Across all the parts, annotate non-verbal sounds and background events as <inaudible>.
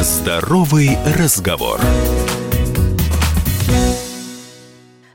Здоровый разговор.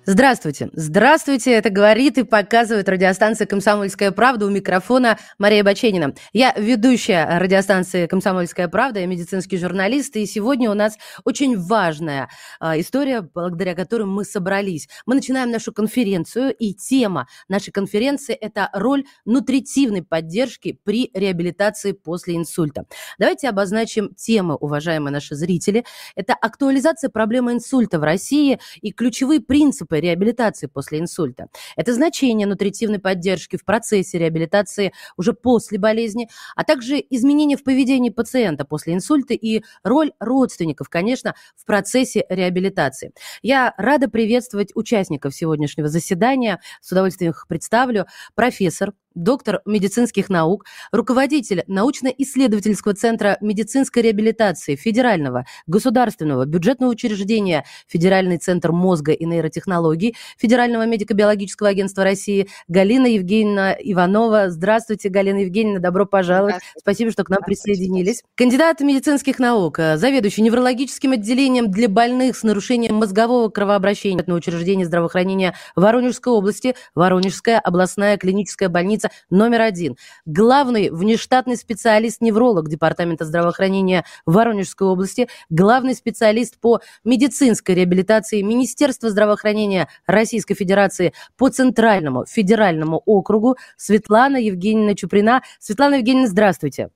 Здравствуйте. Здравствуйте. Это говорит и показывает радиостанция «Комсомольская правда» у микрофона Мария Баченина. Я ведущая радиостанции «Комсомольская правда», я медицинский журналист, и сегодня у нас очень важная а, история, благодаря которой мы собрались. Мы начинаем нашу конференцию, и тема нашей конференции – это роль нутритивной поддержки при реабилитации после инсульта. Давайте обозначим темы, уважаемые наши зрители. Это актуализация проблемы инсульта в России и ключевые принципы принципы реабилитации после инсульта. Это значение нутритивной поддержки в процессе реабилитации уже после болезни, а также изменения в поведении пациента после инсульта и роль родственников, конечно, в процессе реабилитации. Я рада приветствовать участников сегодняшнего заседания. С удовольствием их представлю. Профессор, доктор медицинских наук, руководитель научно-исследовательского центра медицинской реабилитации Федерального государственного бюджетного учреждения Федеральный центр мозга и нейротехнологий Федерального медико-биологического агентства России Галина Евгеньевна Иванова. Здравствуйте, Галина Евгеньевна, добро пожаловать. Спасибо, что к нам присоединились. Кандидат медицинских наук, заведующий неврологическим отделением для больных с нарушением мозгового кровообращения на учреждение здравоохранения Воронежской области, Воронежская областная клиническая больница больница номер один. Главный внештатный специалист-невролог Департамента здравоохранения Воронежской области, главный специалист по медицинской реабилитации Министерства здравоохранения Российской Федерации по Центральному федеральному округу Светлана Евгеньевна Чуприна. Светлана Евгеньевна, здравствуйте.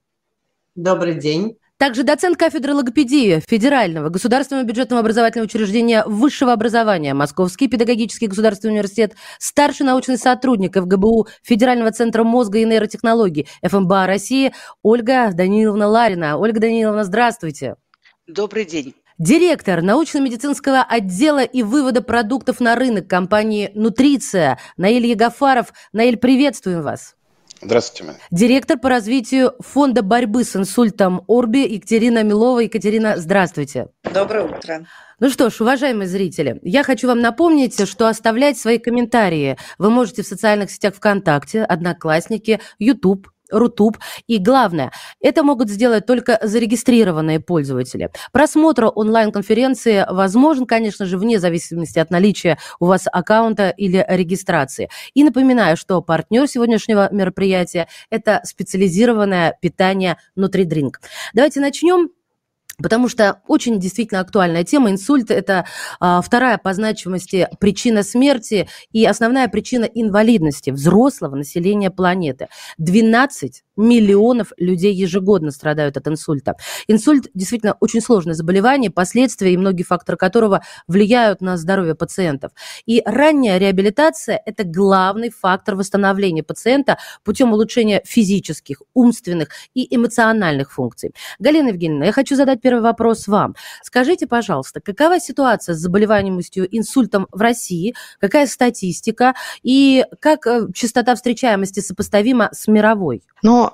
Добрый день. Также доцент кафедры логопедии Федерального государственного бюджетного образовательного учреждения высшего образования Московский педагогический государственный университет, старший научный сотрудник ФГБУ Федерального центра мозга и нейротехнологий ФМБА России Ольга Даниловна Ларина. Ольга Даниловна, здравствуйте. Добрый день. Директор научно-медицинского отдела и вывода продуктов на рынок компании «Нутриция» Наиль Егофаров. Наиль, приветствуем вас. Здравствуйте, Майя. Директор по развитию фонда борьбы с инсультом Орби Екатерина Милова. Екатерина, здравствуйте. Доброе утро. Ну что ж, уважаемые зрители, я хочу вам напомнить, что оставлять свои комментарии вы можете в социальных сетях ВКонтакте, Одноклассники, YouTube, Рутуб. И главное, это могут сделать только зарегистрированные пользователи. Просмотр онлайн-конференции возможен, конечно же, вне зависимости от наличия у вас аккаунта или регистрации. И напоминаю, что партнер сегодняшнего мероприятия – это специализированное питание Нутридринк. Давайте начнем. Потому что очень действительно актуальная тема. Инсульт – это а, вторая по значимости причина смерти и основная причина инвалидности взрослого населения планеты. 12 миллионов людей ежегодно страдают от инсульта. Инсульт действительно очень сложное заболевание, последствия и многие факторы которого влияют на здоровье пациентов. И ранняя реабилитация – это главный фактор восстановления пациента путем улучшения физических, умственных и эмоциональных функций. Галина Евгеньевна, я хочу задать первый вопрос вам. Скажите, пожалуйста, какова ситуация с заболеваемостью инсультом в России, какая статистика и как э, частота встречаемости сопоставима с мировой?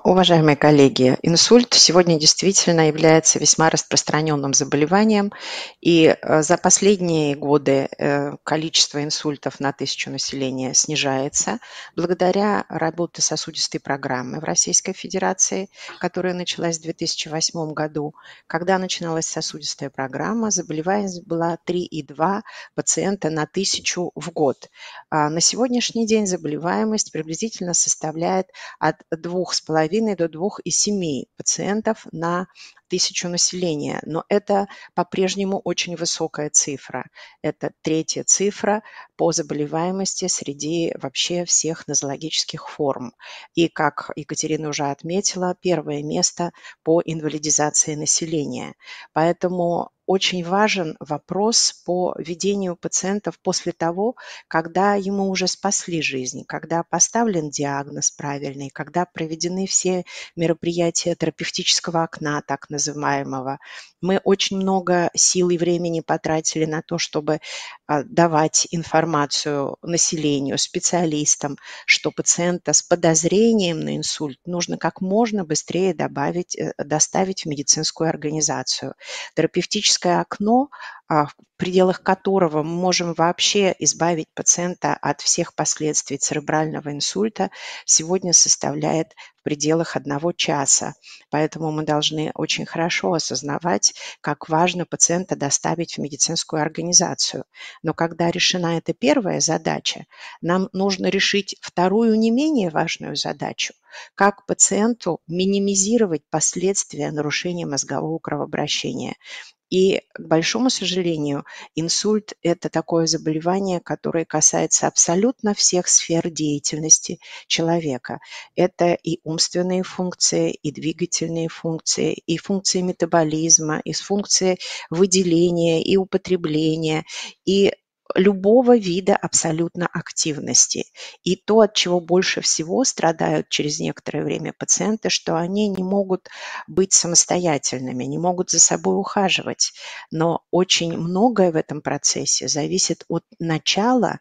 Уважаемые коллеги, инсульт сегодня действительно является весьма распространенным заболеванием, и э, за последние годы э, количество инсультов на тысячу населения снижается благодаря работе сосудистой программы в Российской Федерации, которая началась в 2008 году, когда начиналась сосудистая программа, заболеваемость была 3,2 пациента на тысячу в год. А на сегодняшний день заболеваемость приблизительно составляет от 2,5 до 2,7 пациентов на тысячу населения, но это по-прежнему очень высокая цифра. Это третья цифра по заболеваемости среди вообще всех нозологических форм. И, как Екатерина уже отметила, первое место по инвалидизации населения. Поэтому очень важен вопрос по ведению пациентов после того, когда ему уже спасли жизнь, когда поставлен диагноз правильный, когда проведены все мероприятия терапевтического окна, так называемого. Мы очень много сил и времени потратили на то, чтобы а, давать информацию населению, специалистам, что пациента с подозрением на инсульт нужно как можно быстрее добавить, э, доставить в медицинскую организацию. Терапевтическое окно в пределах которого мы можем вообще избавить пациента от всех последствий церебрального инсульта, сегодня составляет пределах одного часа. Поэтому мы должны очень хорошо осознавать, как важно пациента доставить в медицинскую организацию. Но когда решена эта первая задача, нам нужно решить вторую не менее важную задачу как пациенту минимизировать последствия нарушения мозгового кровообращения. И, к большому сожалению, инсульт – это такое заболевание, которое касается абсолютно всех сфер деятельности человека. Это и умственные функции, и двигательные функции, и функции метаболизма, и функции выделения, и употребления, и любого вида абсолютно активности. И то, от чего больше всего страдают через некоторое время пациенты, что они не могут быть самостоятельными, не могут за собой ухаживать. Но очень многое в этом процессе зависит от начала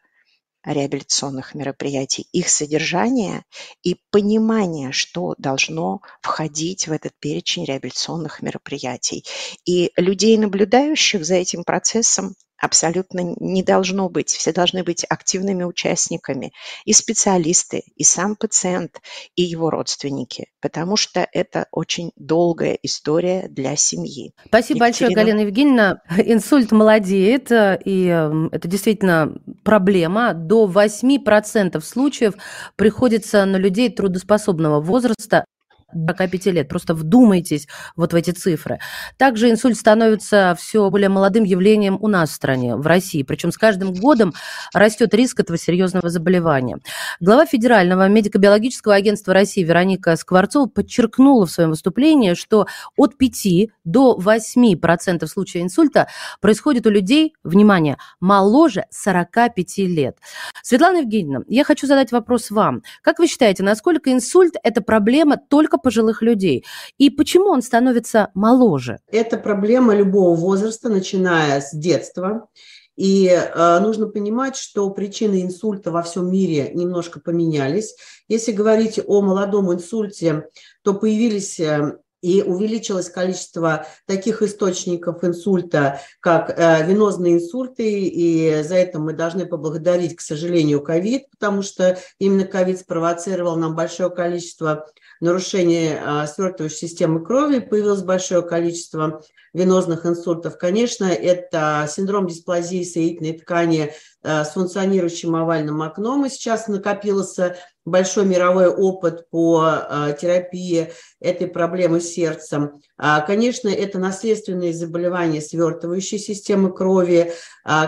реабилитационных мероприятий, их содержания и понимания, что должно входить в этот перечень реабилитационных мероприятий. И людей, наблюдающих за этим процессом, абсолютно не должно быть. Все должны быть активными участниками, и специалисты, и сам пациент, и его родственники, потому что это очень долгая история для семьи. Спасибо Екатерина... большое, Галина Евгеньевна. Инсульт молодеет, э, и эм, это действительно проблема. До 8% случаев приходится на людей трудоспособного возраста 45 лет. Просто вдумайтесь вот в эти цифры. Также инсульт становится все более молодым явлением у нас в стране, в России. Причем с каждым годом растет риск этого серьезного заболевания. Глава Федерального медико-биологического агентства России Вероника Скворцова подчеркнула в своем выступлении, что от 5 до 8% случаев инсульта происходит у людей, внимание, моложе 45 лет. Светлана Евгеньевна, я хочу задать вопрос вам. Как вы считаете, насколько инсульт – это проблема только пожилых людей. И почему он становится моложе? Это проблема любого возраста, начиная с детства. И э, нужно понимать, что причины инсульта во всем мире немножко поменялись. Если говорить о молодом инсульте, то появились э, и увеличилось количество таких источников инсульта, как э, венозные инсульты, и за это мы должны поблагодарить, к сожалению, ковид, потому что именно ковид спровоцировал нам большое количество нарушение а, свертывающей системы крови, появилось большое количество венозных инсультов. Конечно, это синдром дисплазии соединительной ткани а, с функционирующим овальным окном. И сейчас накопился большой мировой опыт по а, терапии этой проблемы с сердцем. Конечно, это наследственные заболевания свертывающей системы крови.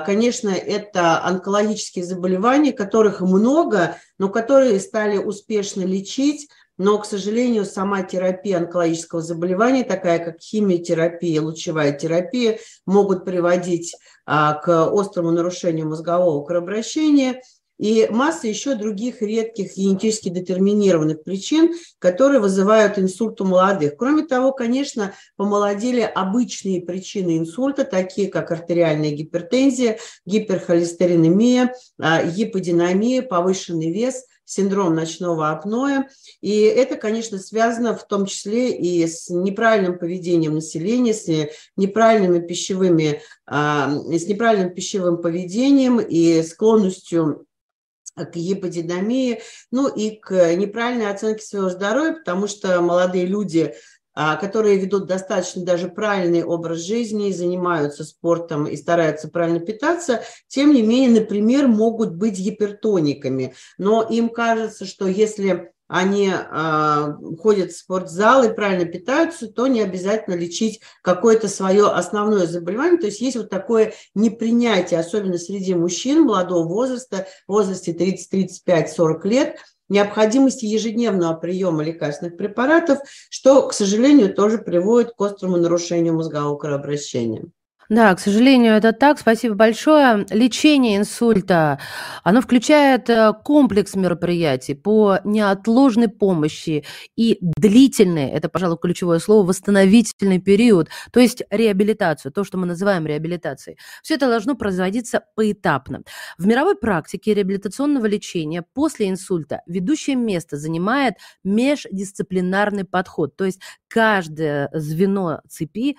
Конечно, это онкологические заболевания, которых много, но которые стали успешно лечить но, к сожалению, сама терапия онкологического заболевания, такая как химиотерапия, лучевая терапия, могут приводить а, к острому нарушению мозгового кровообращения и масса еще других редких генетически детерминированных причин, которые вызывают инсульт у молодых. Кроме того, конечно, помолодели обычные причины инсульта, такие как артериальная гипертензия, гиперхолестеринемия, а, гиподинамия, повышенный вес – синдром ночного апноэ. И это, конечно, связано в том числе и с неправильным поведением населения, с неправильными пищевыми, а, с неправильным пищевым поведением и склонностью к гиподинамии, ну и к неправильной оценке своего здоровья, потому что молодые люди а, которые ведут достаточно даже правильный образ жизни, занимаются спортом и стараются правильно питаться, тем не менее, например, могут быть гипертониками. Но им кажется, что если они э, ходят в спортзал и правильно питаются, то не обязательно лечить какое-то свое основное заболевание. То есть есть вот такое непринятие, особенно среди мужчин молодого возраста, в возрасте 30, 35, 40 лет, необходимости ежедневного приема лекарственных препаратов, что, к сожалению, тоже приводит к острому нарушению мозгового кровообращения. Да, к сожалению, это так. Спасибо большое. Лечение инсульта, оно включает э, комплекс мероприятий по неотложной помощи и длительный, это, пожалуй, ключевое слово, восстановительный период, то есть реабилитацию, то, что мы называем реабилитацией. Все это должно производиться поэтапно. В мировой практике реабилитационного лечения после инсульта ведущее место занимает междисциплинарный подход, то есть каждое звено цепи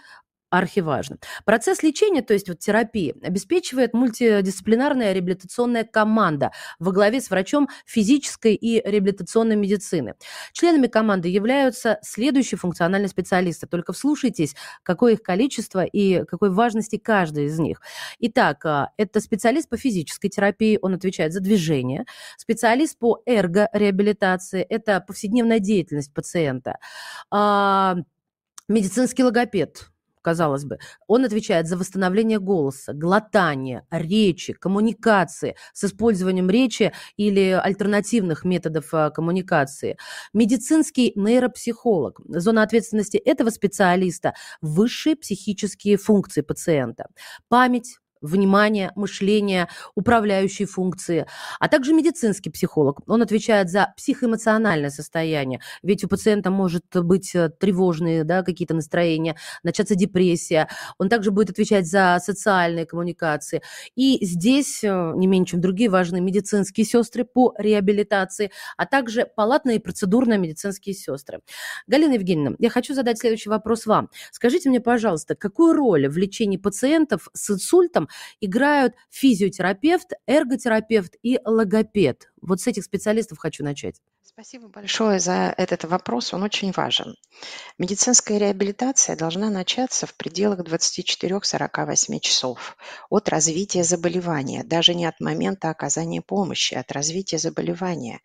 архиважно. Процесс лечения, то есть вот терапии, обеспечивает мультидисциплинарная реабилитационная команда во главе с врачом физической и реабилитационной медицины. Членами команды являются следующие функциональные специалисты. Только вслушайтесь, какое их количество и какой важности каждый из них. Итак, а, это специалист по физической терапии, он отвечает за движение, специалист по эргореабилитации, это повседневная деятельность пациента, а, медицинский логопед, казалось бы. Он отвечает за восстановление голоса, глотание, речи, коммуникации с использованием речи или альтернативных методов а, коммуникации. Медицинский нейропсихолог. Зона ответственности этого специалиста – высшие психические функции пациента. Память, внимание, мышление, управляющие функции, а также медицинский психолог. Он отвечает за психоэмоциональное состояние, ведь у пациента может быть э, тревожные да, какие-то настроения, начаться депрессия. Он также будет отвечать за социальные коммуникации. И здесь, э, не менее чем другие, важны медицинские сестры по реабилитации, а также палатные и процедурные медицинские сестры. Галина Евгеньевна, я хочу задать следующий вопрос вам. Скажите мне, пожалуйста, какую роль в лечении пациентов с инсультом играют физиотерапевт, эрготерапевт и логопед. Вот с этих специалистов хочу начать. Спасибо большое за этот вопрос, он очень важен. Медицинская реабилитация должна начаться в пределах 24-48 часов от развития заболевания, даже не от момента оказания помощи, а от развития заболевания.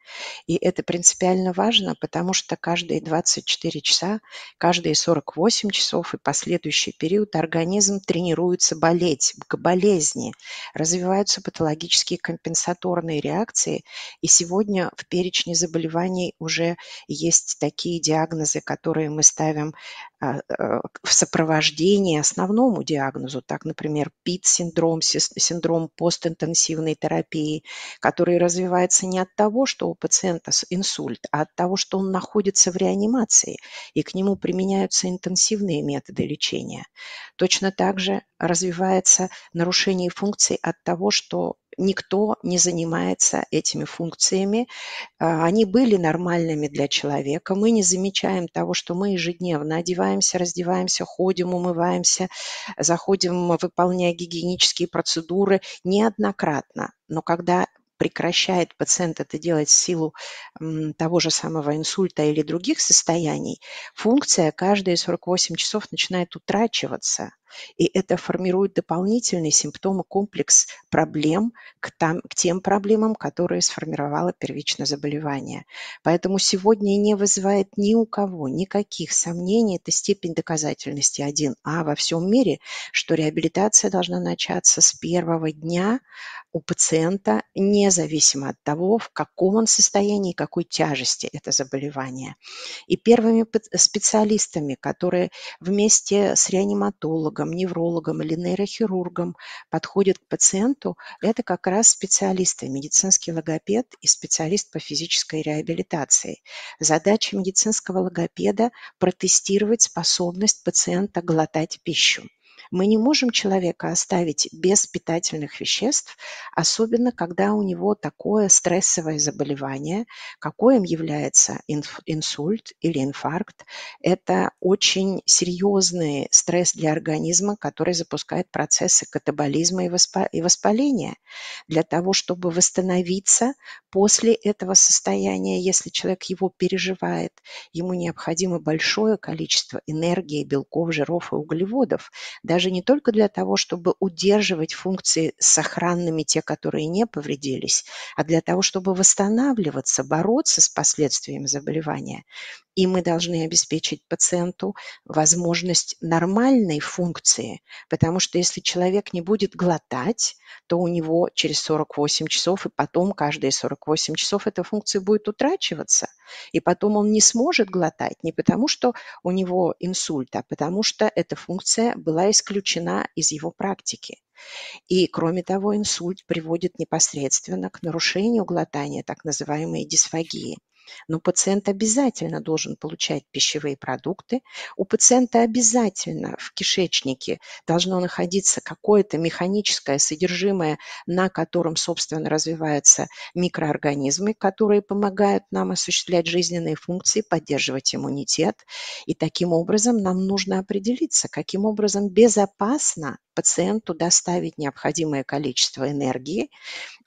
И это принципиально важно, потому что каждые 24 часа, каждые 48 часов и последующий период организм тренируется болеть, к болезни, развиваются патологические компенсаторные реакции, и сегодня в перечне заболеваний уже есть такие диагнозы, которые мы ставим а, э, в сопровождении основному диагнозу, так, например, ПИТ-синдром, синдром постинтенсивной терапии, который развивается не от того, что у пациента инсульт, а от того, что он находится в реанимации, и к нему применяются интенсивные методы лечения. Точно так же развивается нарушение функций от того, что никто не занимается этими функциями. А, они были нормальными для человека. Мы не замечаем того, что мы ежедневно одеваемся, раздеваемся, ходим, умываемся, заходим, выполняя гигиенические процедуры неоднократно. Но когда прекращает пациент это делать в силу того же самого инсульта или других состояний, функция каждые 48 часов начинает утрачиваться. И это формирует дополнительные симптомы, комплекс проблем к, там, к тем проблемам, которые сформировало первичное заболевание. Поэтому сегодня не вызывает ни у кого никаких сомнений, это степень доказательности 1А во всем мире, что реабилитация должна начаться с первого дня у пациента, независимо от того, в каком он состоянии, какой тяжести это заболевание. И первыми специалистами, которые вместе с реаниматологом, неврологом или нейрохирургом подходят к пациенту, это как раз специалисты, медицинский логопед и специалист по физической реабилитации. Задача медицинского логопеда – протестировать способность пациента глотать пищу. Мы не можем человека оставить без питательных веществ, особенно когда у него такое стрессовое заболевание, какое является инсульт или инфаркт. Это очень серьезный стресс для организма, который запускает процессы катаболизма и воспаления. Для того, чтобы восстановиться после этого состояния, если человек его переживает, ему необходимо большое количество энергии, белков, жиров и углеводов. Даже не только для того, чтобы удерживать функции сохранными, те, которые не повредились, а для того, чтобы восстанавливаться, бороться с последствиями заболевания. И мы должны обеспечить пациенту возможность нормальной функции, потому что если человек не будет глотать, то у него через 48 часов и потом каждые 48 часов эта функция будет утрачиваться. И потом он не сможет глотать не потому, что у него инсульт, а потому что эта функция была исключена из его практики. И, кроме того, инсульт приводит непосредственно к нарушению глотания, так называемой дисфагии. Но пациент обязательно должен получать пищевые продукты, у пациента обязательно в кишечнике должно находиться какое-то механическое содержимое, на котором, собственно, развиваются микроорганизмы, которые помогают нам осуществлять жизненные функции, поддерживать иммунитет. И таким образом нам нужно определиться, каким образом безопасно пациенту доставить необходимое количество энергии,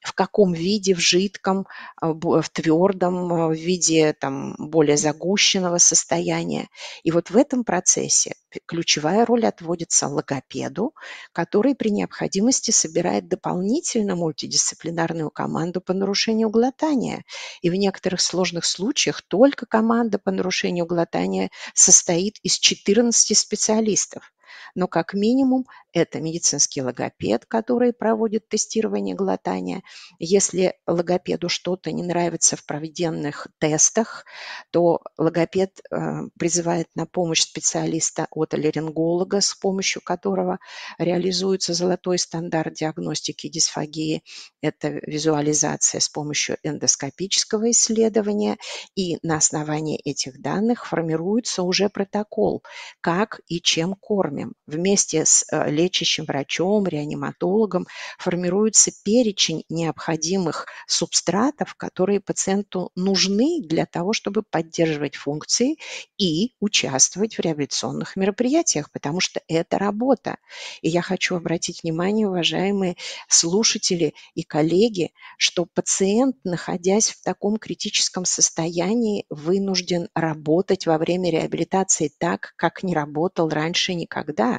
в каком виде, в жидком, а, в твердом, а, в виде там, более загущенного состояния. И вот в этом процессе ключевая роль отводится логопеду, который при необходимости собирает дополнительно мультидисциплинарную команду по нарушению глотания. И в некоторых сложных случаях только команда по нарушению глотания состоит из 14 специалистов но как минимум это медицинский логопед, который проводит тестирование глотания. Если логопеду что-то не нравится в проведенных тестах, то логопед э, призывает на помощь специалиста от аллеринголога, с помощью которого реализуется золотой стандарт диагностики дисфагии. Это визуализация с помощью эндоскопического исследования. И на основании этих данных формируется уже протокол, как и чем кормим. Вместе с э, лечащим врачом, реаниматологом формируется перечень необходимых субстратов, которые пациенту нужны для того, чтобы поддерживать функции и участвовать в реабилитационных мероприятиях, потому что это работа. И я хочу обратить внимание, уважаемые слушатели и коллеги, что пациент, находясь в таком критическом состоянии, вынужден работать во время реабилитации так, как не работал раньше никогда.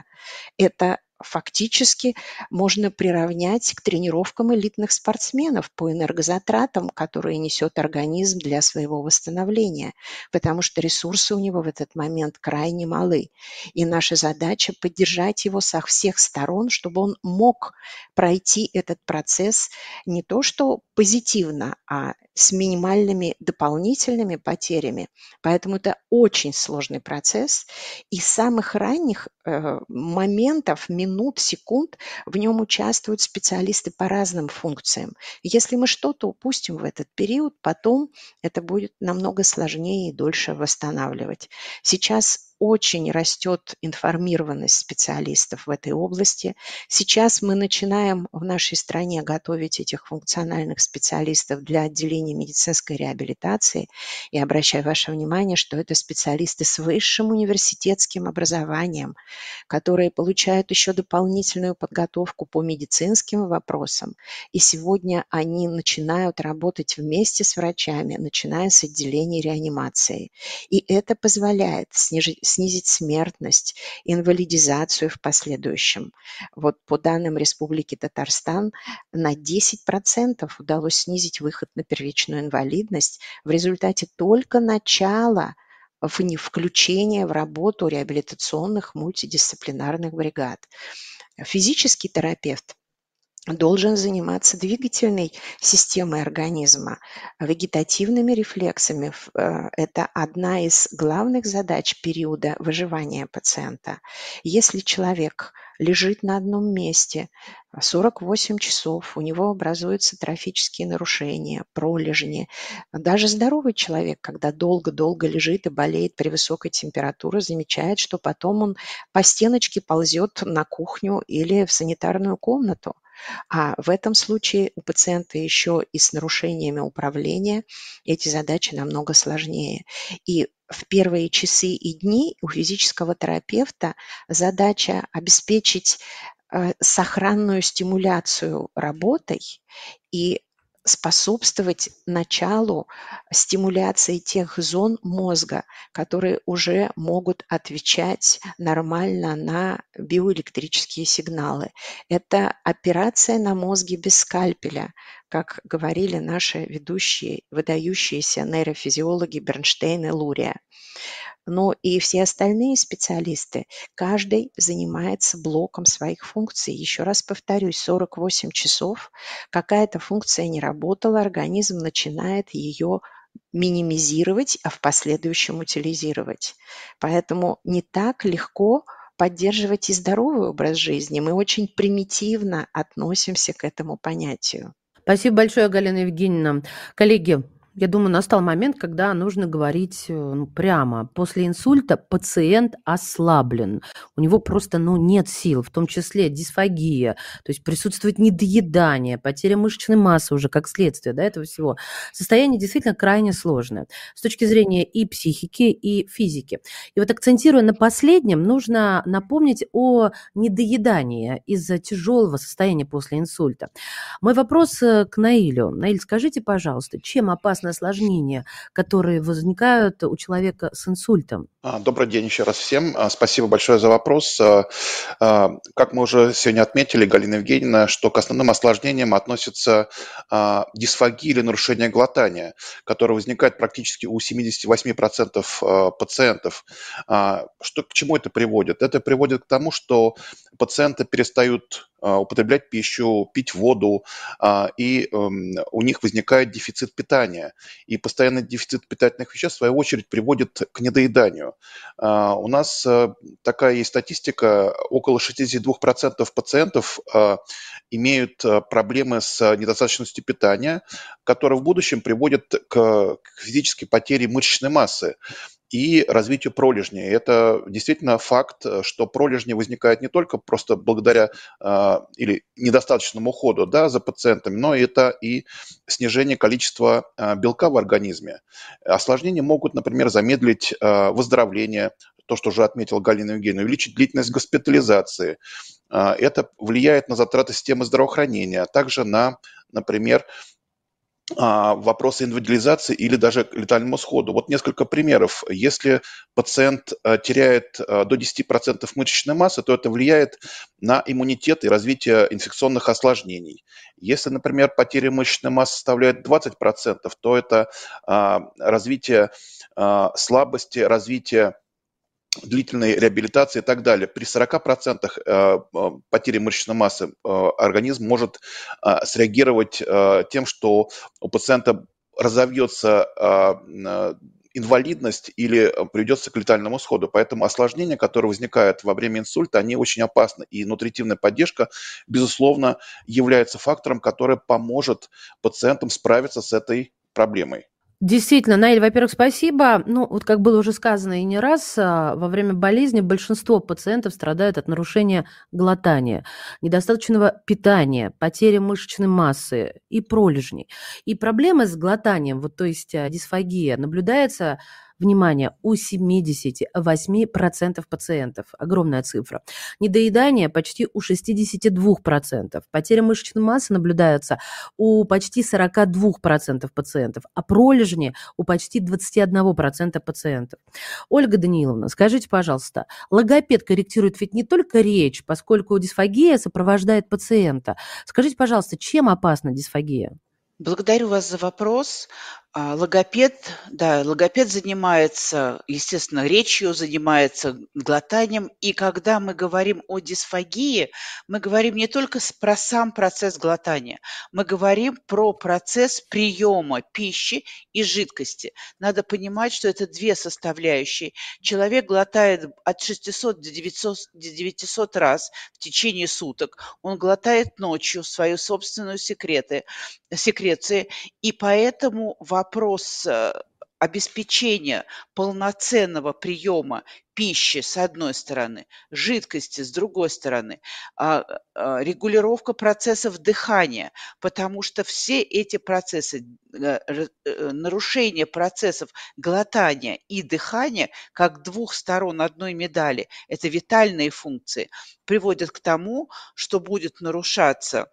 Это фактически можно приравнять к тренировкам элитных спортсменов по энергозатратам, которые несет организм для своего восстановления, потому что ресурсы у него в этот момент крайне малы. И наша задача поддержать его со всех сторон, чтобы он мог пройти этот процесс не то что позитивно, а с минимальными дополнительными потерями. Поэтому это очень сложный процесс. И с самых ранних э, моментов, минут, секунд в нем участвуют специалисты по разным функциям. Если мы что-то упустим в этот период, потом это будет намного сложнее и дольше восстанавливать. Сейчас очень растет информированность специалистов в этой области. Сейчас мы начинаем в нашей стране готовить этих функциональных специалистов для отделения медицинской реабилитации. И обращаю ваше внимание, что это специалисты с высшим университетским образованием, которые получают еще дополнительную подготовку по медицинским вопросам. И сегодня они начинают работать вместе с врачами, начиная с отделения реанимации. И это позволяет снижить снизить смертность, инвалидизацию в последующем. Вот по данным Республики Татарстан на 10% удалось снизить выход на первичную инвалидность в результате только начала включения в работу реабилитационных мультидисциплинарных бригад. Физический терапевт должен заниматься двигательной системой организма, вегетативными рефлексами. Э, это одна из главных задач периода выживания пациента. Если человек лежит на одном месте 48 часов, у него образуются трофические нарушения, пролежни. Даже здоровый человек, когда долго-долго лежит и болеет при высокой температуре, замечает, что потом он по стеночке ползет на кухню или в санитарную комнату. А в этом случае у пациента еще и с нарушениями управления эти задачи намного сложнее. И в первые часы и дни у физического терапевта задача обеспечить э, сохранную стимуляцию работой и способствовать началу стимуляции тех зон мозга, которые уже могут отвечать нормально на биоэлектрические сигналы. Это операция на мозге без скальпеля, как говорили наши ведущие, выдающиеся нейрофизиологи Бернштейн и Лурия но и все остальные специалисты, каждый занимается блоком своих функций. Еще раз повторюсь, 48 часов какая-то функция не работала, организм начинает ее минимизировать, а в последующем утилизировать. Поэтому не так легко поддерживать и здоровый образ жизни. Мы очень примитивно относимся к этому понятию. Спасибо большое, Галина Евгеньевна. Коллеги, Я думаю, настал момент, когда нужно говорить э, ну, прямо. После инсульта пациент ослаблен. У него просто ну, нет сил, в том числе дисфагия, то есть присутствует недоедание, потеря мышечной массы уже как следствие да, этого всего. Состояние действительно крайне сложное с точки зрения и психики, и физики. И вот акцентируя на последнем, нужно напомнить о недоедании из-за тяжелого состояния после инсульта. Мой вопрос э, к Наилю. Наиль, скажите, пожалуйста, чем опасно опасные осложнения, которые возникают у человека с инсультом? А, добрый день еще раз всем. А, спасибо большое за вопрос. А, как мы уже сегодня отметили, Галина Евгеньевна, что к основным осложнениям относятся дисфагия или нарушение глотания, которое возникает практически у 78% пациентов. Что, к чему это приводит? Это приводит к тому, что пациенты перестают употреблять пищу, пить воду, а, и эм, у них возникает дефицит питания. И постоянный дефицит питательных веществ, в свою очередь, приводит к недоеданию. А, у нас э, такая есть статистика, около 62% пациентов имеют э, проблемы с недостаточностью питания, которые в будущем приводят к физической потере мышечной массы и развитию пролежней. Это действительно факт, что пролежни возникают не только просто благодаря э, или недостаточному уходу да, за пациентами, но это и снижение количества э, белка в организме. Осложнения могут, например, замедлить э, выздоровление, то, что уже отметил Галина Евгеньевна, увеличить длительность госпитализации. Это влияет на затраты системы здравоохранения, а также на, например, вопросы индивидуализации или даже к летальному сходу. Вот несколько примеров. Если пациент э, теряет э, до 10% мышечной массы, то это влияет на иммунитет и развитие инфекционных осложнений. Если, например, потеря мышечной массы составляет 20%, то это а, развитие а, слабости, развитие длительной реабилитации и так далее. При 40% э, э, потери мышечной массы э, организм может среагировать тем, что у пациента разовьется инвалидность или приведется к летальному сходу. Поэтому осложнения, которые возникают во время инсульта, они очень опасны. И нутритивная поддержка, безусловно, является фактором, который поможет пациентам справиться с этой проблемой. Действительно, Наиль, во-первых, спасибо. Ну, вот как было уже сказано и не раз, а, во время болезни большинство пациентов страдают от нарушения глотания, недостаточного питания, потери мышечной массы и пролежней. И проблемы с глотанием, вот то есть а, дисфагия, наблюдается Внимание, у 78% пациентов. Огромная цифра. Недоедание почти у 62%. Потеря мышечной массы наблюдается у почти 42% пациентов, а пролежни у почти 21% пациентов. Ольга Даниловна, скажите, пожалуйста, логопед корректирует ведь не только речь, поскольку дисфагия сопровождает пациента. Скажите, пожалуйста, чем опасна дисфагия? Благодарю вас за вопрос. А, логопед, да, логопед занимается, естественно, речью, занимается глотанием. И когда мы говорим о дисфагии, мы говорим не только про сам процесс глотания, мы говорим про процесс приема пищи и жидкости. Надо понимать, что это две составляющие. Человек глотает от 600 до 900, до 900 раз в течение суток. Он глотает ночью свою собственную секреты, секреции, и поэтому вопрос вопрос э, обеспечения полноценного приема пищи с одной стороны, жидкости с другой стороны, а, а, регулировка процессов дыхания, потому что все эти процессы, э, э, нарушение процессов глотания и дыхания, как двух сторон одной медали, это витальные функции, приводят к тому, что будет нарушаться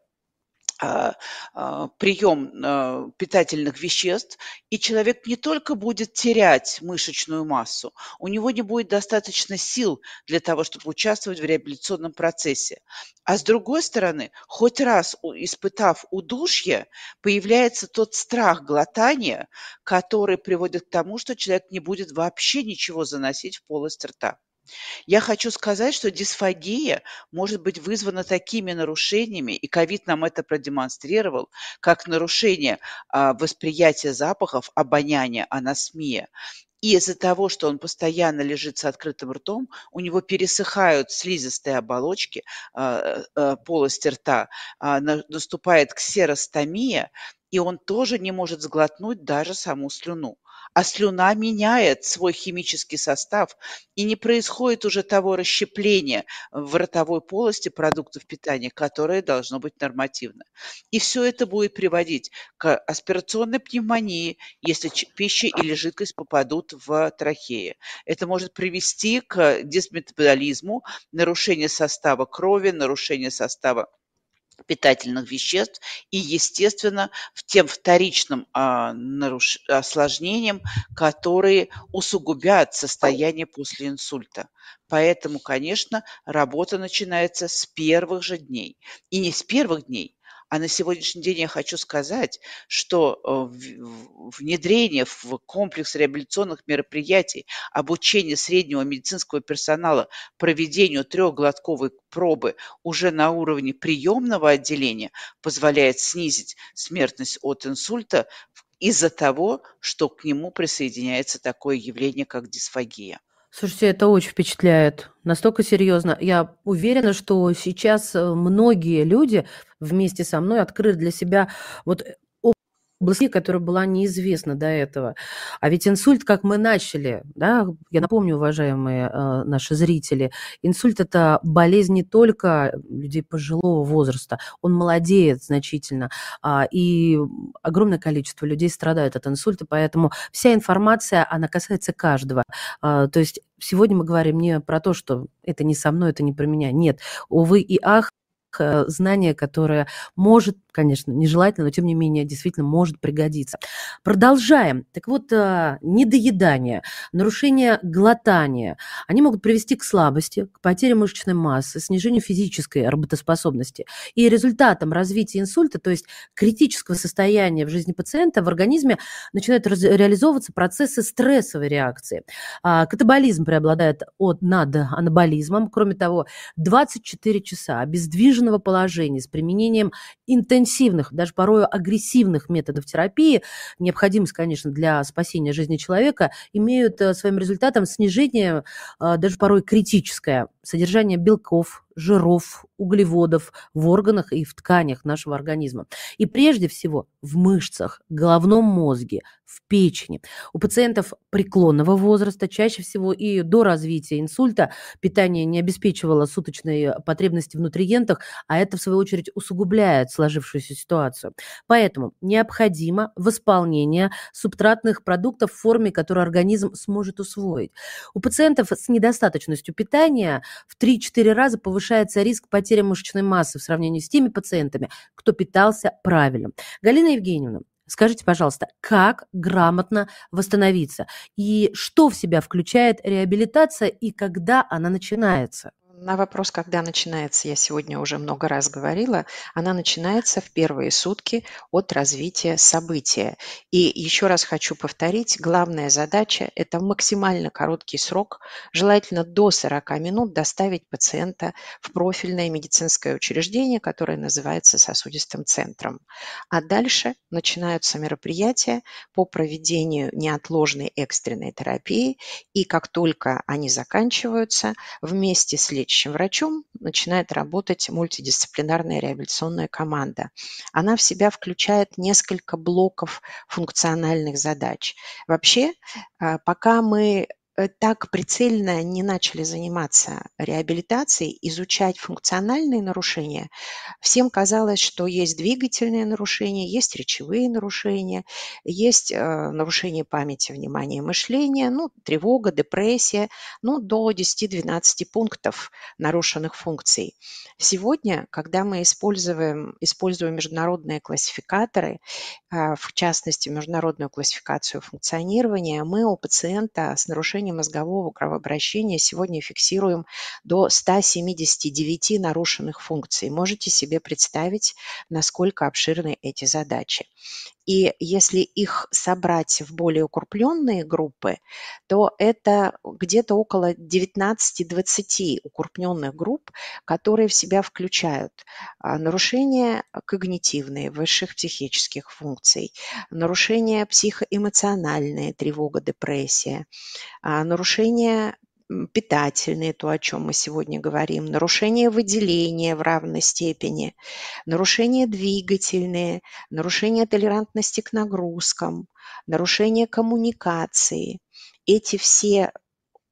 прием а, питательных веществ, и человек не только будет терять мышечную массу, у него не будет достаточно сил для того, чтобы участвовать в реабилитационном процессе. А с другой стороны, хоть раз испытав удушье, появляется тот страх глотания, который приводит к тому, что человек не будет вообще ничего заносить в полость рта. Я хочу сказать, что дисфагия может быть вызвана такими нарушениями, и ковид нам это продемонстрировал, как нарушение а, восприятия запахов, обоняния, анасмия. И из-за того, что он постоянно лежит с открытым ртом, у него пересыхают слизистые оболочки а, а, полости рта, а, наступает ксеростомия, и он тоже не может сглотнуть даже саму слюну а слюна меняет свой химический состав, и не происходит уже того расщепления в ротовой полости продуктов питания, которое должно быть нормативно. И все это будет приводить к аспирационной пневмонии, если пища или жидкость попадут в трахеи. Это может привести к дисметаболизму, нарушению состава крови, нарушению состава питательных веществ и, естественно, в тем вторичным а, наруш... осложнениям, которые усугубят состояние после инсульта. Поэтому, конечно, работа начинается с первых же дней. И не с первых дней, а на сегодняшний день я хочу сказать, что э, внедрение в комплекс реабилитационных мероприятий, обучение среднего медицинского персонала проведению трехглотковой пробы уже на уровне приемного отделения позволяет снизить смертность от инсульта из-за того, что к нему присоединяется такое явление, как дисфагия. Слушайте, это очень впечатляет. Настолько серьезно. Я уверена, что сейчас э, многие люди вместе со мной открыли для себя вот э, области, которая была неизвестна до этого. А ведь инсульт, как мы начали, да, я напомню, уважаемые э, наши зрители, инсульт – это болезнь не только людей пожилого возраста, он молодеет значительно, э, и огромное количество людей страдают от инсульта, поэтому вся информация, она касается каждого. Э, то есть сегодня мы говорим не про то, что это не со мной, это не про меня. Нет, увы и ах, э, знание, которое может конечно, нежелательно, но тем не менее действительно может пригодиться. Продолжаем. Так вот, э, недоедание, нарушение глотания, они могут привести к слабости, к потере мышечной массы, снижению физической работоспособности. И результатом развития инсульта, то есть критического состояния в жизни пациента, в организме начинают реализовываться процессы стрессовой реакции. А, катаболизм преобладает от, над анаболизмом. Кроме того, 24 часа обездвиженного положения с применением интенсивных интенсивных, даже порой агрессивных методов терапии, необходимость, конечно, для спасения жизни человека, имеют э, своим результатом снижение, э, даже порой критическое, содержание белков, жиров, углеводов в органах и в тканях нашего организма. И прежде всего в мышцах, головном мозге, в печени. У пациентов преклонного возраста чаще всего и до развития инсульта питание не обеспечивало суточной потребности в нутриентах, а это, в свою очередь, усугубляет сложившуюся ситуацию. Поэтому необходимо восполнение субтратных продуктов в форме, которую организм сможет усвоить. У пациентов с недостаточностью питания в 3-4 раза повышается риск потери мышечной массы в сравнении с теми пациентами, кто питался правильно. Галина Евгеньевна, Скажите, пожалуйста, как грамотно восстановиться? И что в себя включает реабилитация и когда она начинается? На вопрос, когда начинается, я сегодня уже много раз говорила, она начинается в первые сутки от развития события. И еще раз хочу повторить, главная задача – это максимально короткий срок, желательно до 40 минут, доставить пациента в профильное медицинское учреждение, которое называется сосудистым центром. А дальше начинаются мероприятия по проведению неотложной экстренной терапии, и как только они заканчиваются, вместе с лечением лечащим врачом начинает работать мультидисциплинарная реабилитационная команда. Она в себя включает несколько блоков функциональных задач. Вообще, а, пока мы так прицельно не начали заниматься реабилитацией, изучать функциональные нарушения, всем казалось, что есть двигательные нарушения, есть речевые нарушения, есть э, нарушение памяти, внимания, мышления, ну, тревога, депрессия, ну, до 10-12 пунктов нарушенных функций. Сегодня, когда мы используем, используем международные классификаторы, э, в частности, международную классификацию функционирования, мы у пациента с нарушением нарушений мозгового кровообращения сегодня фиксируем до 179 нарушенных функций. Можете себе представить, насколько обширны эти задачи. И если их собрать в более укрупненные группы, то это где-то около 19-20 укрупненных групп, которые в себя включают а, нарушения когнитивные, высших психических функций, нарушения психоэмоциональные, тревога, депрессия, а, нарушения питательные, то, о чем мы сегодня говорим, нарушения выделения в равной степени, нарушения двигательные, нарушения толерантности к нагрузкам, нарушения коммуникации. Эти все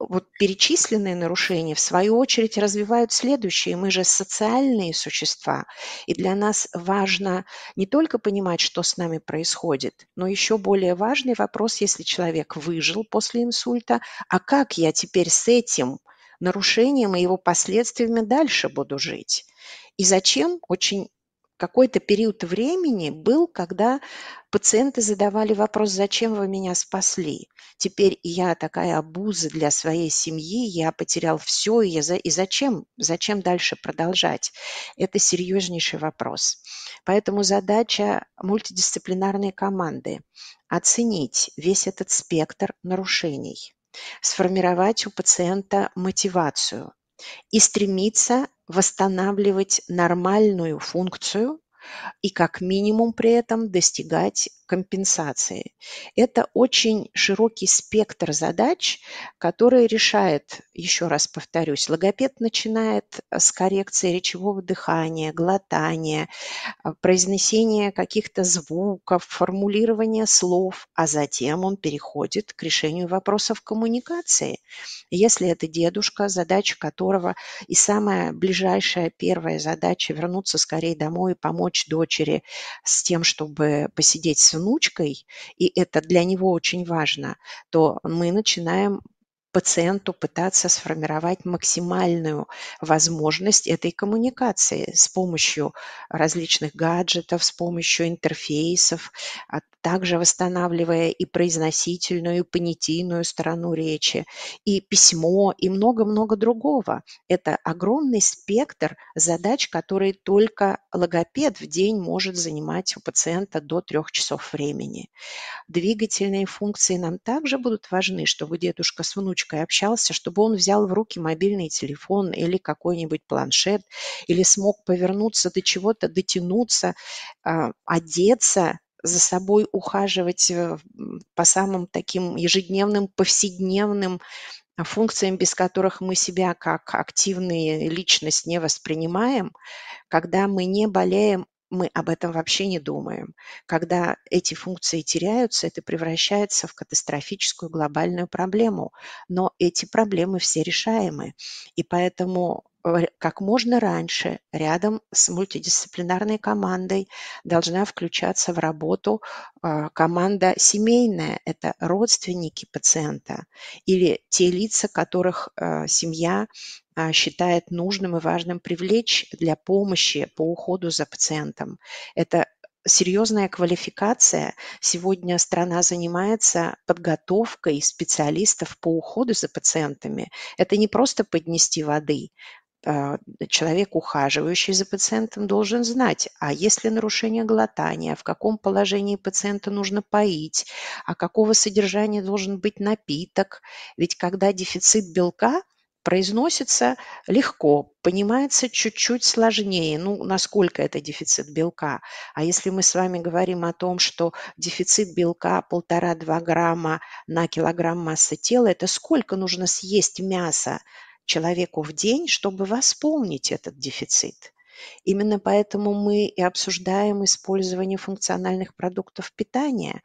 вот перечисленные нарушения, в свою очередь, развивают следующие. Мы же социальные существа, и для нас важно не только понимать, что с нами происходит, но еще более важный вопрос, если человек выжил после инсульта, а как я теперь с этим нарушением и его последствиями дальше буду жить? И зачем очень какой-то период времени был, когда пациенты задавали вопрос, зачем вы меня спасли? Теперь я такая обуза для своей семьи, я потерял все, и, я за... и зачем? Зачем дальше продолжать? Это серьезнейший вопрос. Поэтому задача мультидисциплинарной команды – оценить весь этот спектр нарушений, сформировать у пациента мотивацию и стремиться восстанавливать нормальную функцию и как минимум при этом достигать компенсации. Это очень широкий спектр задач, которые решает, еще раз повторюсь, логопед начинает с коррекции речевого дыхания, глотания, а, произнесения каких-то звуков, формулирования слов, а затем он переходит к решению вопросов коммуникации. Если это дедушка, задача которого и самая ближайшая первая задача вернуться скорее домой и помочь дочери с тем, чтобы посидеть с внучкой, и это для него очень важно, то мы начинаем пациенту пытаться сформировать максимальную возможность этой коммуникации с помощью различных гаджетов, с помощью интерфейсов, а также восстанавливая и произносительную, и понятийную сторону речи, и письмо, и много-много другого. Это огромный спектр задач, которые только логопед в день может занимать у пациента до трех часов времени. Двигательные функции нам также будут важны, чтобы дедушка с внучкой общался, чтобы он взял в руки мобильный телефон или какой-нибудь планшет, или смог повернуться до чего-то, дотянуться, а, одеться, за собой ухаживать э, по самым таким ежедневным, повседневным а, функциям, без которых мы себя как активные личность не воспринимаем, когда мы не болеем, мы об этом вообще не думаем. Когда эти функции теряются, это превращается в катастрофическую глобальную проблему. Но эти проблемы все решаемы. И поэтому как можно раньше рядом с мультидисциплинарной командой должна включаться в работу а, команда семейная. Это родственники пациента или те лица, которых а, семья считает нужным и важным привлечь для помощи по уходу за пациентом. Это серьезная квалификация. Сегодня страна занимается подготовкой специалистов по уходу за пациентами. Это не просто поднести воды, а, человек, ухаживающий за пациентом, должен знать, а есть ли нарушение глотания, в каком положении пациента нужно поить, а какого содержания должен быть напиток. Ведь когда дефицит белка произносится легко, понимается чуть-чуть сложнее, ну, насколько это дефицит белка. А если мы с вами говорим о том, что дефицит белка 1,5-2 грамма на килограмм массы тела, это сколько нужно съесть мяса человеку в день, чтобы восполнить этот дефицит. Именно поэтому мы и обсуждаем использование функциональных продуктов питания,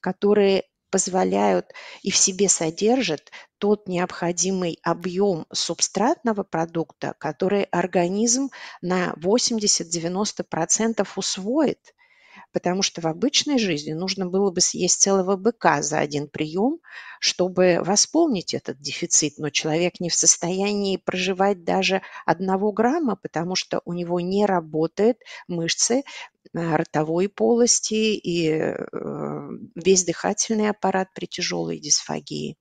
которые позволяют и в себе содержат тот необходимый объем субстратного продукта, который организм на 80-90% усвоит потому что в обычной жизни нужно было бы съесть целого быка за один прием, чтобы восполнить этот дефицит, но человек не в состоянии проживать даже одного грамма, потому что у него не работают мышцы э, ротовой полости и э, весь дыхательный аппарат при тяжелой дисфагии.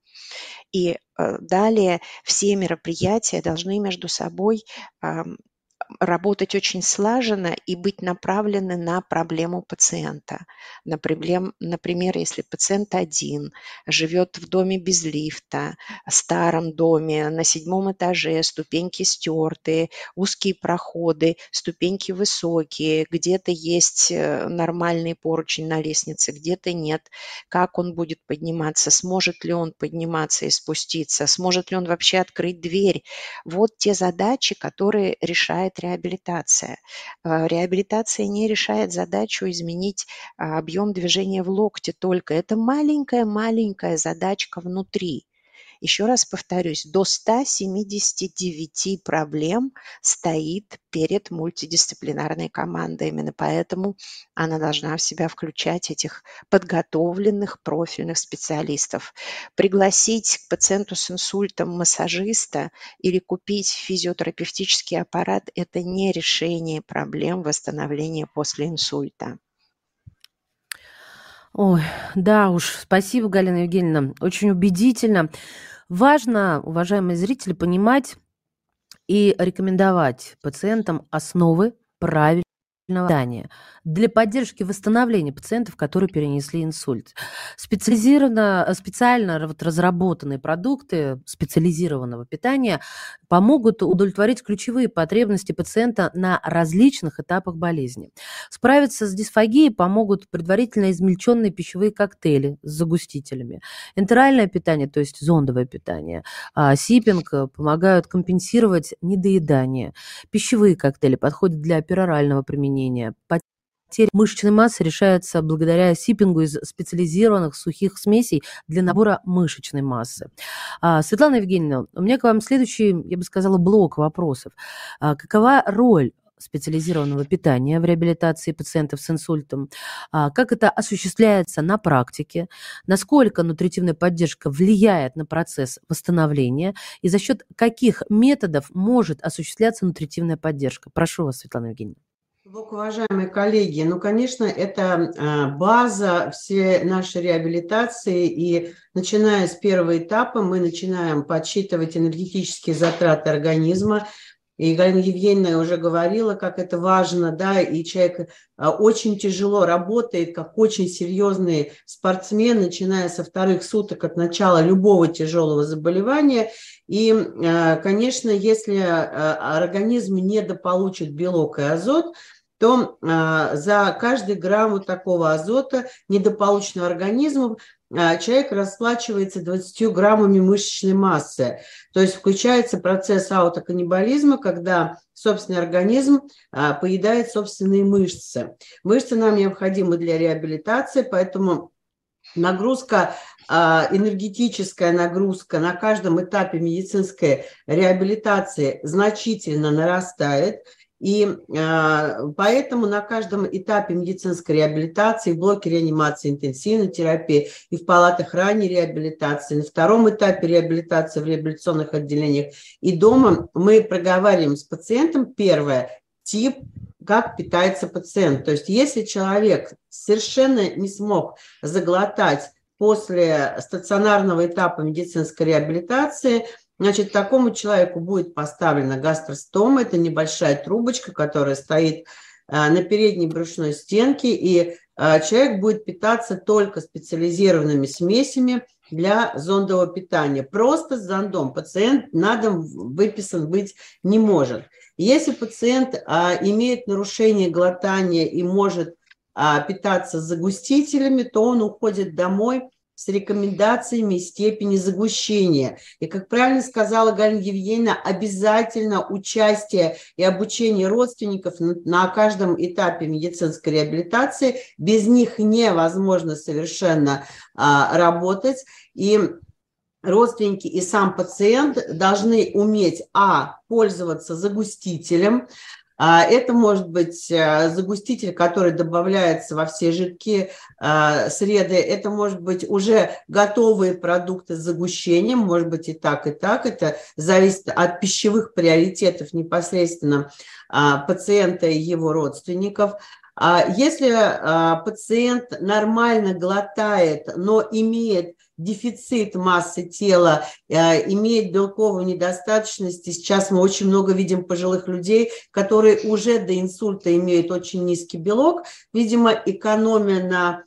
И э, далее все мероприятия должны между собой работать очень слаженно и быть направлены на проблему пациента. Например, например, если пациент один, живет в доме без лифта, старом доме, на седьмом этаже, ступеньки стертые, узкие проходы, ступеньки высокие, где-то есть э, нормальный поручень на лестнице, где-то нет, как он будет подниматься, сможет ли он подниматься и спуститься, сможет ли он вообще открыть дверь. Вот те задачи, которые решает реабилитация. Э, реабилитация не решает задачу изменить а, объем движения в локте только. Это маленькая-маленькая задачка внутри. Еще раз повторюсь, до 179 проблем стоит перед мультидисциплинарной командой. Именно поэтому она должна в себя включать этих подготовленных профильных специалистов. Пригласить к пациенту с инсультом массажиста или купить физиотерапевтический аппарат – это не решение проблем восстановления после инсульта. Ой, да уж, спасибо, Галина Евгеньевна, очень убедительно. Важно, уважаемые зрители, понимать и рекомендовать пациентам основы правильного питания для поддержки восстановления пациентов, которые перенесли инсульт. Специализированно, специально вот разработанные продукты специализированного питания помогут удовлетворить ключевые потребности пациента на различных этапах болезни. Справиться с дисфагией помогут предварительно измельченные пищевые коктейли с загустителями. Энтеральное питание, то есть зондовое питание, а сипинг помогают компенсировать недоедание. Пищевые коктейли подходят для перорального применения. Потеря мышечной массы решается благодаря сипингу из специализированных сухих смесей для набора мышечной массы. А, Светлана Евгеньевна, у меня к вам следующий, я бы сказала, блок вопросов. А, какова роль специализированного питания в реабилитации пациентов с инсультом, а, как это осуществляется на практике, насколько нутритивная поддержка влияет на процесс восстановления и за счет каких методов может осуществляться нутритивная поддержка. Прошу вас, Светлана Евгеньевна. Глубоко уважаемые коллеги, ну, конечно, это а, база всей нашей реабилитации, и начиная с первого этапа мы начинаем подсчитывать энергетические затраты организма, и Галина Евгеньевна уже говорила, как это важно, да, и человек а, очень тяжело работает, как очень серьезный спортсмен, начиная со вторых суток от начала любого тяжелого заболевания. И, а, конечно, если организм недополучит белок и азот, то а, за каждый грамм вот такого азота недополученного организма а, человек расплачивается 20 граммами мышечной массы. То есть включается процесс аутоканнибализма, когда собственный организм а, поедает собственные мышцы. Мышцы нам необходимы для реабилитации, поэтому нагрузка энергетическая нагрузка на каждом этапе медицинской реабилитации значительно нарастает. И э, поэтому на каждом этапе медицинской реабилитации, в блоке реанимации интенсивной терапии и в палатах ранней реабилитации, на втором этапе реабилитации в реабилитационных отделениях и дома мы проговариваем с пациентом первое, тип, как питается пациент. То есть если человек совершенно не смог заглотать после стационарного этапа медицинской реабилитации – Значит, такому человеку будет поставлена гастростома, это небольшая трубочка, которая стоит а, на передней брюшной стенке, и а, человек будет питаться только специализированными смесями для зондового питания. Просто с зондом пациент на дом выписан быть не может. Если пациент а, имеет нарушение глотания и может питаться загустителями, то он уходит домой с рекомендациями степени загущения. И, как правильно сказала Галина Евгеньевна, обязательно участие и обучение родственников на, каждом этапе медицинской реабилитации. Без них невозможно совершенно а, работать. И родственники и сам пациент должны уметь, а, пользоваться загустителем, это может быть э, загуститель, который добавляется во все жидкие а, среды. Это может быть уже готовые продукты с загущением, может быть и так, и так. Это зависит от пищевых приоритетов непосредственно а, пациента и его родственников. Если пациент нормально глотает, но имеет дефицит массы тела, имеет белковую недостаточность. И сейчас мы очень много видим пожилых людей, которые уже до инсульта имеют очень низкий белок. Видимо, экономия на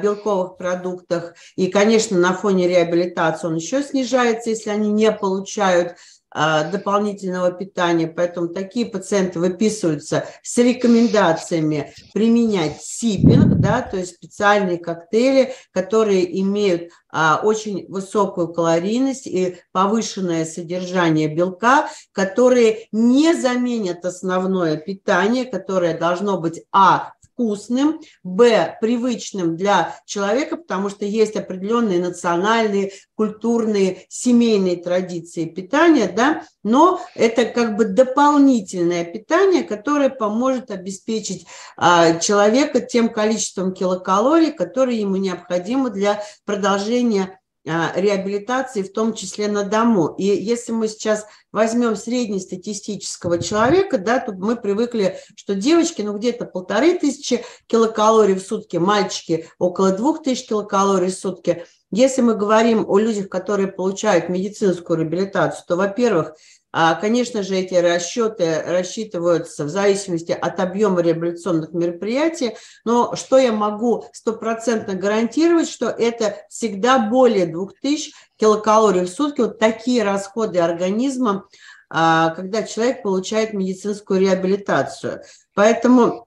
белковых продуктах. И, конечно, на фоне реабилитации он еще снижается, если они не получают дополнительного питания. Поэтому такие пациенты выписываются с рекомендациями применять сипинг, да, то есть специальные коктейли, которые имеют а, очень высокую калорийность и повышенное содержание белка, которые не заменят основное питание, которое должно быть а вкусным, б, привычным для человека, потому что есть определенные национальные, культурные, семейные традиции питания, да, но это как бы дополнительное питание, которое поможет обеспечить а, человека тем количеством килокалорий, которые ему необходимо для продолжения реабилитации, в том числе на дому. И если мы сейчас возьмем среднестатистического человека, да, то мы привыкли, что девочки, ну, где-то полторы тысячи килокалорий в сутки, мальчики около двух тысяч килокалорий в сутки. Если мы говорим о людях, которые получают медицинскую реабилитацию, то, во-первых, а, конечно же, эти расчеты рассчитываются в зависимости от объема реабилитационных мероприятий, но что я могу стопроцентно гарантировать, что это всегда более 2000 килокалорий в сутки, вот такие расходы организма, а, когда человек получает медицинскую реабилитацию. Поэтому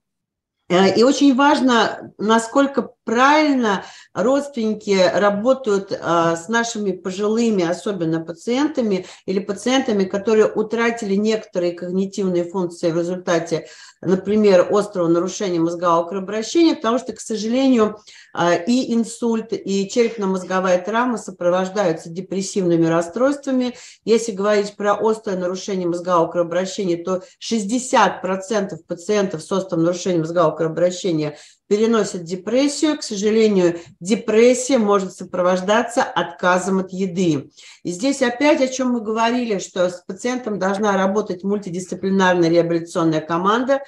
Э, и очень важно, насколько правильно родственники работают э, с нашими пожилыми, особенно пациентами или пациентами, которые утратили некоторые когнитивные функции в результате, например, острого нарушения мозгового кровообращения, потому что, к сожалению, э, и инсульт, и черепно-мозговая травма сопровождаются депрессивными расстройствами. Если говорить про острое нарушение мозгового кровообращения, то 60% пациентов с острым нарушением мозгового кровообращения переносят депрессию. К сожалению, депрессия может сопровождаться отказом от еды. И здесь опять о чем мы говорили, что с пациентом должна работать мультидисциплинарная реабилитационная команда,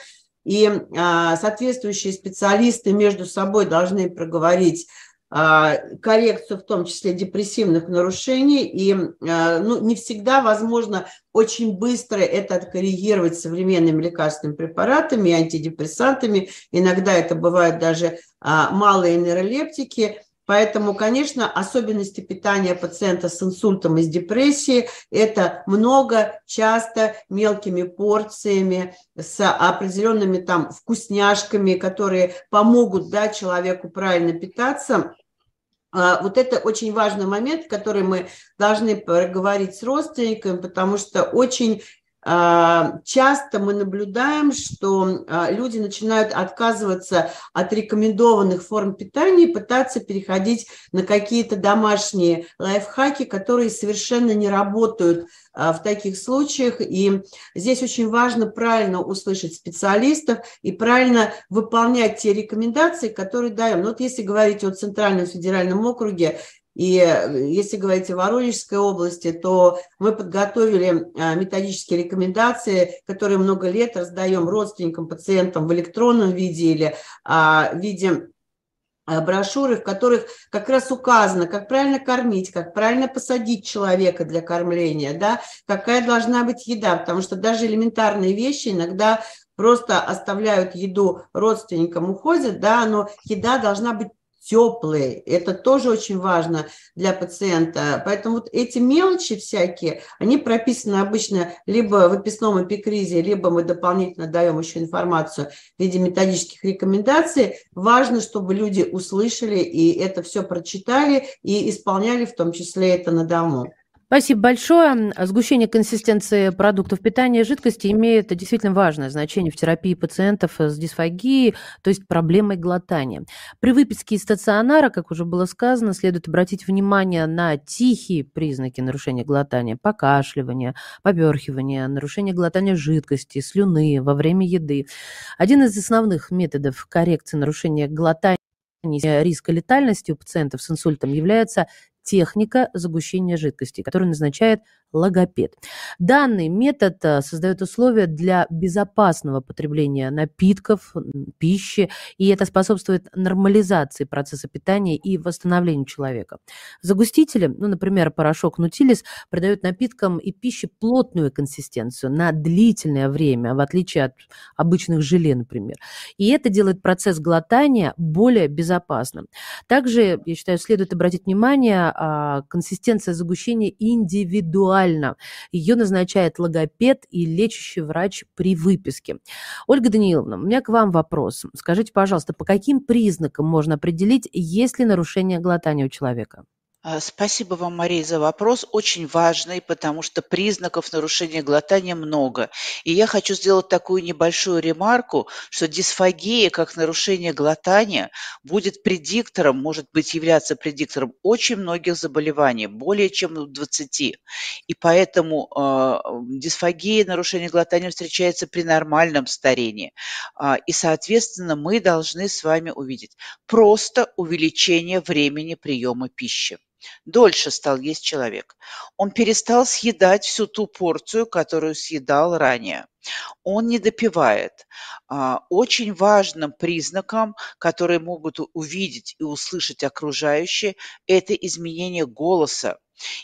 и а, соответствующие специалисты между собой должны проговорить коррекцию, в том числе депрессивных нарушений, и а, ну, не всегда возможно очень быстро это откоррегировать современными лекарственными препаратами антидепрессантами. Иногда это бывают даже а, малые нейролептики. Поэтому, конечно, особенности питания пациента с инсультом и с депрессией – это много, часто, мелкими порциями, с определенными там вкусняшками, которые помогут да, человеку правильно питаться. А, вот это очень важный момент, который мы должны проговорить с родственниками, потому что очень часто мы наблюдаем, что а, люди начинают отказываться от рекомендованных форм питания и пытаться переходить на какие-то домашние лайфхаки, которые совершенно не работают а, в таких случаях. И здесь очень важно правильно услышать специалистов и правильно выполнять те рекомендации, которые даем. Ну, вот если говорить о Центральном федеральном округе, и э, если говорить о Воронежской области, то мы подготовили а, методические рекомендации, которые много лет раздаем родственникам, пациентам в электронном виде или а, в виде а, брошюры, в которых как раз указано, как правильно кормить, как правильно посадить человека для кормления, да, какая должна быть еда, потому что даже элементарные вещи иногда просто оставляют еду родственникам, уходят, да, но еда должна быть теплые. Это тоже очень важно для пациента. Поэтому вот эти мелочи всякие, они прописаны обычно либо в описном эпикризе, либо мы дополнительно даем еще информацию в виде методических рекомендаций. Важно, чтобы люди услышали и это все прочитали и исполняли в том числе это на дому. Спасибо большое. Сгущение консистенции продуктов питания и жидкости имеет действительно важное значение в терапии пациентов с дисфагией, то есть проблемой глотания. При выписке из стационара, как уже было сказано, следует обратить внимание на тихие признаки нарушения глотания, покашливание, поперхивание, нарушение глотания жидкости, слюны во время еды. Один из основных методов коррекции нарушения глотания риска летальности у пациентов с инсультом является техника загущения жидкости, которую назначает логопед. Данный метод э, создает условия для безопасного потребления напитков, пищи, и это способствует нормализации процесса питания и восстановлению человека. Загустители, ну, например, порошок Нутилис, придают напиткам и пище плотную консистенцию на длительное время, в отличие от обычных желе, например. И это делает процесс глотания более безопасным. Также, я считаю, следует обратить внимание, а, консистенция загущения индивидуальна. Ее назначает логопед и лечащий врач при выписке. Ольга Данииловна, у меня к вам вопрос. Скажите, пожалуйста, по каким признакам можно определить, есть ли нарушение глотания у человека? А, спасибо вам, Мария, за вопрос. Очень важный, потому что признаков нарушения глотания много. И я хочу сделать такую небольшую ремарку, что дисфагия, как нарушение глотания, будет предиктором, может быть, являться предиктором очень многих заболеваний, более чем 20. И поэтому э, дисфагия, нарушение глотания встречается при нормальном старении. Э, и, соответственно, мы должны с вами увидеть просто увеличение времени приема пищи. Дольше стал есть человек. Он перестал съедать всю ту порцию, которую съедал ранее. Он не допивает. А, очень важным признаком, который могут увидеть и услышать окружающие, это изменение голоса.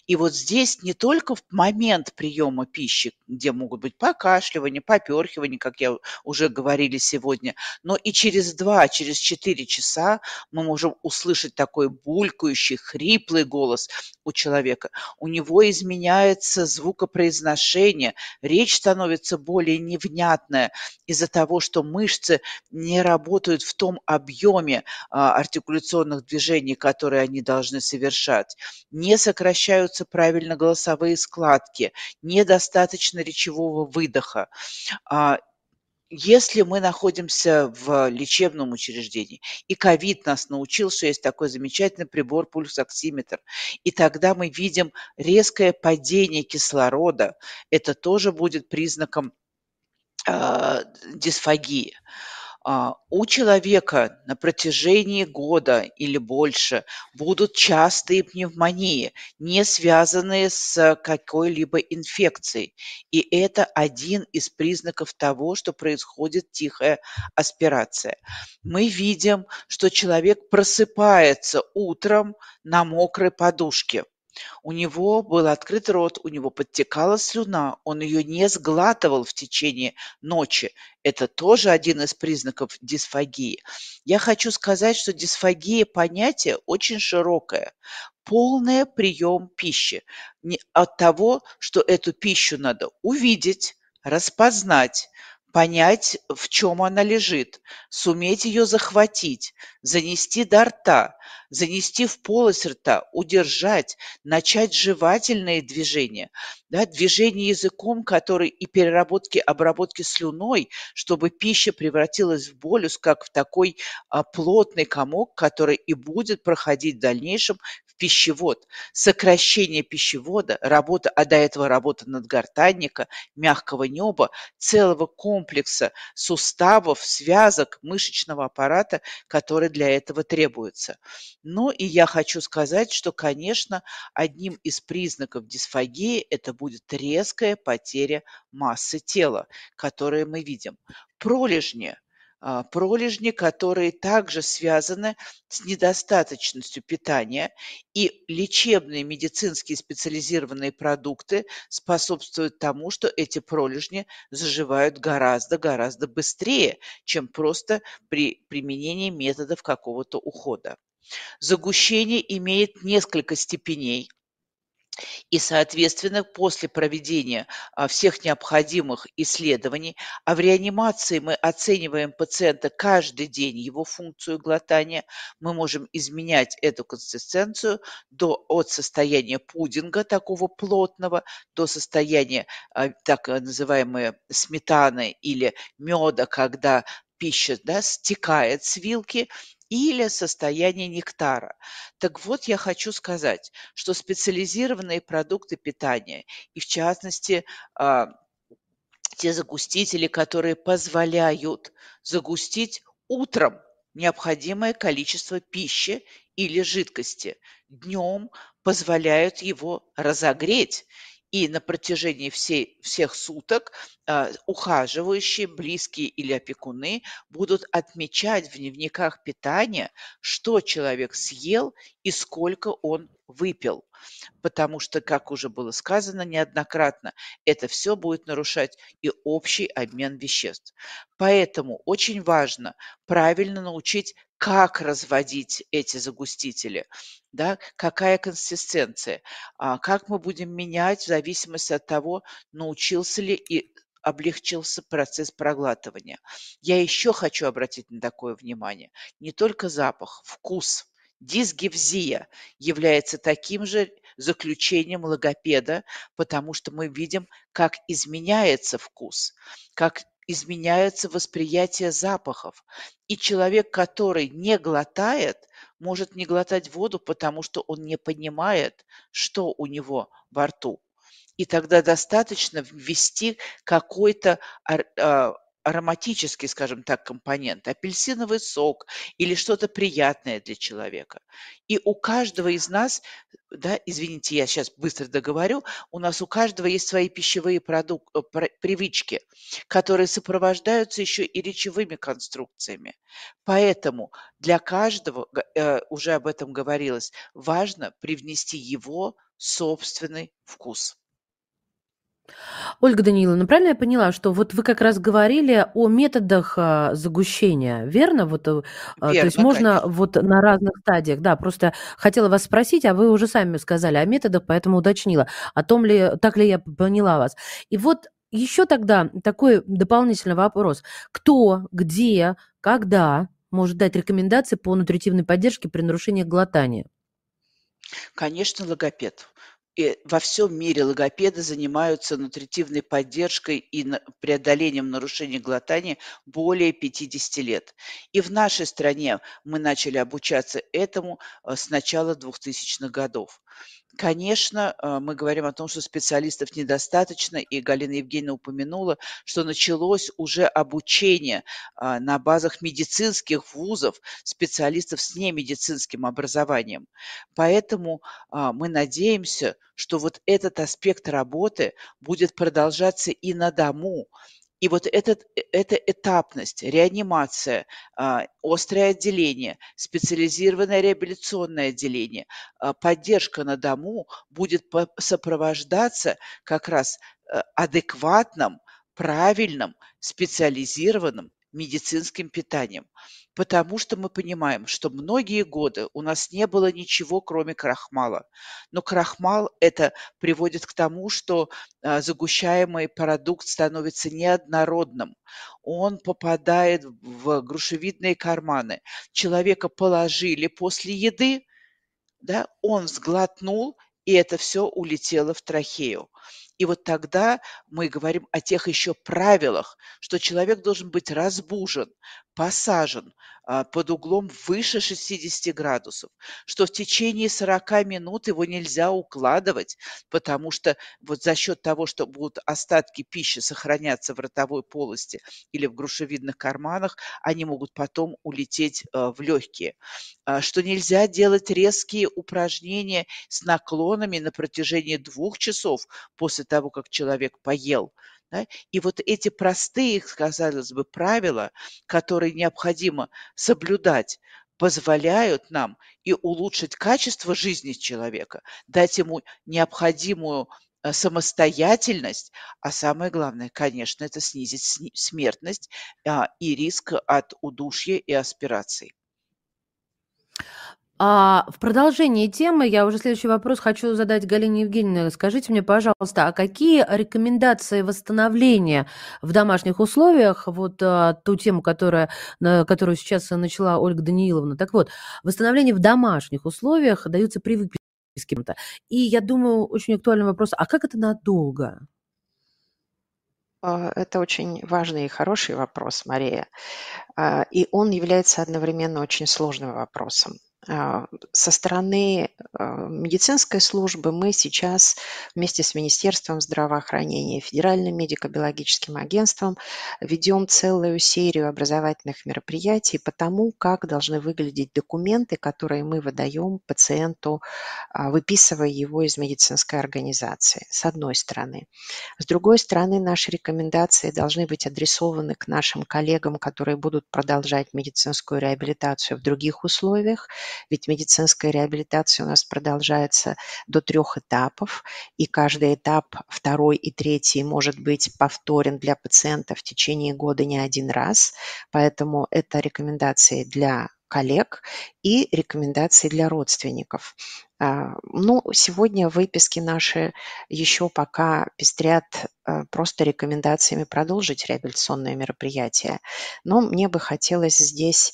И вот здесь не только в момент приема пищи, где могут быть покашливания, поперхивания, как я уже говорили сегодня, но и через два, через четыре часа мы можем услышать такой булькающий, хриплый голос у человека. У него изменяется звукопроизношение, речь становится более невнятная из-за того, что мышцы не работают в том объеме а, артикуляционных движений, которые они должны совершать, не сокращаются сокращаются правильно голосовые складки, недостаточно речевого выдоха. А, если мы находимся в лечебном учреждении, и ковид нас научил, что есть такой замечательный прибор пульсоксиметр, и тогда мы видим резкое падение кислорода, это тоже будет признаком э, дисфагии. А, у человека на протяжении года или больше будут частые пневмонии, не связанные с какой-либо инфекцией. И это один из признаков того, что происходит тихая аспирация. Мы видим, что человек просыпается утром на мокрой подушке. У него был открыт рот, у него подтекала слюна, он ее не сглатывал в течение ночи. Это тоже один из признаков дисфагии. Я хочу сказать, что дисфагия понятие очень широкое. Полный прием пищи. От того, что эту пищу надо увидеть, распознать, понять, в чем она лежит, суметь ее захватить, занести до рта, занести в полость рта, удержать, начать жевательные движения, да, движение языком, который и переработки, обработки слюной, чтобы пища превратилась в болюс, как в такой а, плотный комок, который и будет проходить в дальнейшем пищевод. Сокращение пищевода, работа, а до этого работа надгортанника, мягкого неба, целого комплекса суставов, связок, мышечного аппарата, который для этого требуется. Ну и я хочу сказать, что, конечно, одним из признаков дисфагии это будет резкая потеря массы тела, которую мы видим. Пролежни пролежни, которые также связаны с недостаточностью питания, и лечебные медицинские специализированные продукты способствуют тому, что эти пролежни заживают гораздо-гораздо быстрее, чем просто при применении методов какого-то ухода. Загущение имеет несколько степеней. И, соответственно, после проведения а, всех необходимых исследований, а в реанимации мы оцениваем пациента каждый день, его функцию глотания, мы можем изменять эту консистенцию до, от состояния пудинга такого плотного до состояния а, так называемой сметаны или меда, когда пища да, стекает с вилки, или состояние нектара. Так вот, я хочу сказать, что специализированные продукты питания, и в частности, а, те загустители, которые позволяют загустить утром необходимое количество пищи или жидкости, днем позволяют его разогреть и на протяжении всей, всех суток а, ухаживающие, близкие или опекуны будут отмечать в дневниках питания, что человек съел и сколько он выпил. Потому что, как уже было сказано неоднократно, это все будет нарушать и общий обмен веществ. Поэтому очень важно правильно научить как разводить эти загустители, да, какая консистенция, а, как мы будем менять в зависимости от того, научился ли и облегчился процесс проглатывания. Я еще хочу обратить на такое внимание. Не только запах, вкус. Дисгевзия является таким же заключением логопеда, потому что мы видим, как изменяется вкус, как изменяется восприятие запахов. И человек, который не глотает, может не глотать воду, потому что он не понимает, что у него во рту. И тогда достаточно ввести какой-то а, ароматический, скажем так, компонент, апельсиновый сок или что-то приятное для человека. И у каждого из нас, да, извините, я сейчас быстро договорю, у нас у каждого есть свои пищевые продук- э, привычки, которые сопровождаются еще и речевыми конструкциями. Поэтому для каждого, э, уже об этом говорилось, важно привнести его собственный вкус. Ольга Даниловна, правильно я поняла, что вот вы как раз говорили о методах а, загущения, верно? Вот, э, а, то есть можно конечно. вот на разных стадиях, да, просто хотела вас спросить, а вы уже сами сказали о методах, поэтому уточнила, о том ли, так ли я поняла вас. И вот еще тогда такой дополнительный вопрос. Кто, где, когда может дать рекомендации по нутритивной поддержке при нарушении глотания? Конечно, логопед. И во всем мире логопеды занимаются нутритивной поддержкой и преодолением нарушений глотания более 50 лет. И в нашей стране мы начали обучаться этому э, с начала 2000-х годов. Конечно, э, мы говорим о том, что специалистов недостаточно, и Галина Евгеньевна упомянула, что началось уже обучение а, на базах медицинских вузов специалистов с немедицинским образованием. Поэтому а, мы надеемся, что вот этот аспект работы будет продолжаться и на дому, и вот этот, э, эта этапность, реанимация, а, острое отделение, специализированное реабилитационное отделение, а, поддержка на дому будет сопровождаться как раз э, адекватным, правильным, специализированным медицинским питанием, потому что мы понимаем, что многие годы у нас не было ничего, кроме крахмала. Но крахмал это приводит к тому, что а, загущаемый продукт становится неоднородным. Он попадает в грушевидные карманы. Человека положили после еды, да, он сглотнул, и это все улетело в трахею. И вот тогда мы говорим о тех еще правилах, что человек должен быть разбужен, посажен под углом выше 60 градусов, что в течение 40 минут его нельзя укладывать, потому что вот за счет того, что будут остатки пищи сохраняться в ротовой полости или в грушевидных карманах, они могут потом улететь а, в легкие. А, что нельзя делать резкие упражнения с наклонами на протяжении двух часов после того, как человек поел. Да? И вот эти простые, казалось бы, правила, которые необходимо соблюдать, позволяют нам и улучшить качество жизни человека, дать ему необходимую э, самостоятельность, а самое главное, конечно, это снизить смертность а, и риск от удушья и аспирации. А в продолжении темы я уже следующий вопрос хочу задать Галине Евгеньевне. Скажите мне, пожалуйста, а какие рекомендации восстановления в домашних условиях, вот а, ту тему, которая, на, которую сейчас начала Ольга Данииловна, так вот, восстановление в домашних условиях даются при выписке. И я думаю, очень актуальный вопрос, а как это надолго? А, это очень важный и хороший вопрос, Мария. А, и он является одновременно очень сложным вопросом. А, со стороны а, медицинской службы мы сейчас вместе с Министерством здравоохранения Федеральным медико-биологическим агентством ведем целую серию образовательных мероприятий по тому, как должны выглядеть документы, которые мы выдаем пациенту, а, выписывая его из медицинской организации, с одной стороны. С другой стороны, наши рекомендации должны быть адресованы к нашим коллегам, которые будут продолжать медицинскую реабилитацию в других условиях, ведь медицинская реабилитация у нас продолжается до трех этапов, и каждый этап, второй и третий, может быть повторен для пациента в течение года не один раз. Поэтому это рекомендации для коллег и рекомендации для родственников. А, ну, сегодня выписки наши еще пока пестрят э, просто рекомендациями продолжить реабилитационное мероприятие. Но мне бы хотелось здесь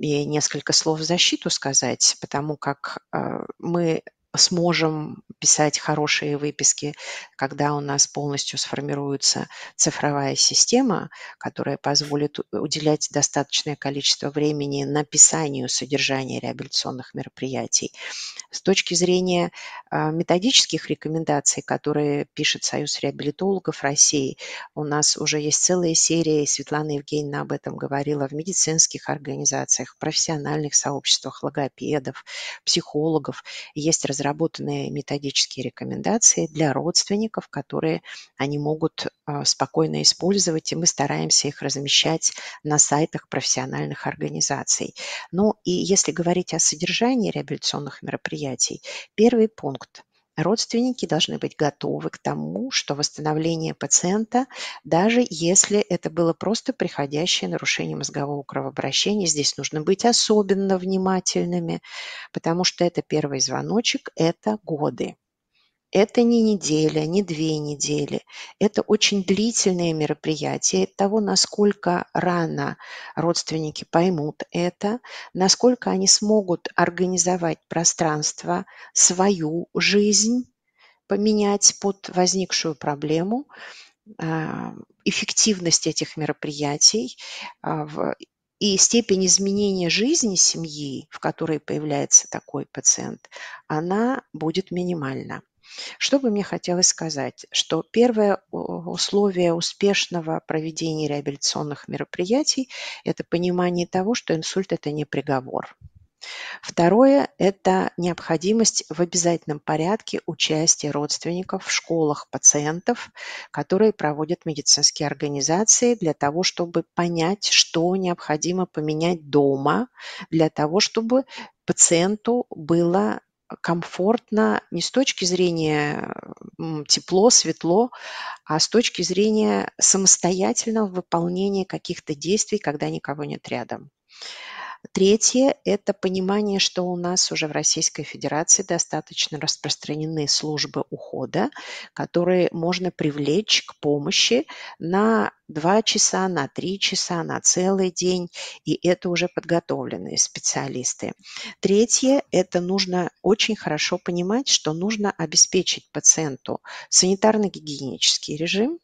и несколько слов в защиту сказать, потому как э, мы сможем писать хорошие выписки, когда у нас полностью сформируется цифровая система, которая позволит уделять достаточное количество времени написанию содержания реабилитационных мероприятий. С точки зрения а, методических рекомендаций, которые пишет Союз реабилитологов России, у нас уже есть целая серия, и Светлана Евгеньевна об этом говорила, в медицинских организациях, профессиональных сообществах логопедов, психологов. Есть разработанные методические рекомендации для родственников, которые они могут а, спокойно использовать, и мы стараемся их размещать на сайтах профессиональных организаций. Ну и если говорить о содержании реабилитационных мероприятий, первый пункт родственники должны быть готовы к тому, что восстановление пациента, даже если это было просто приходящее нарушение мозгового кровообращения, здесь нужно быть особенно внимательными, потому что это первый звоночек, это годы. Это не неделя, не две недели. Это очень длительные мероприятия. Того, насколько рано родственники поймут это, насколько они смогут организовать пространство, свою жизнь, поменять под возникшую проблему, а, эффективность этих мероприятий а, и степень изменения жизни семьи, в которой появляется такой пациент, она будет минимальна. Что бы мне хотелось сказать, что первое условие успешного проведения реабилитационных мероприятий – это понимание того, что инсульт – это не приговор. Второе – это необходимость в обязательном порядке участия родственников в школах пациентов, которые проводят медицинские организации для того, чтобы понять, что необходимо поменять дома, для того, чтобы пациенту было комфортно не с точки зрения тепло, светло, а с точки зрения самостоятельного выполнения каких-то действий, когда никого нет рядом. Третье – это понимание, что у нас уже в Российской Федерации достаточно распространены службы ухода, которые можно привлечь к помощи на два часа, на три часа, на целый день, и это уже подготовленные специалисты. Третье – это нужно очень хорошо понимать, что нужно обеспечить пациенту санитарно-гигиенический режим,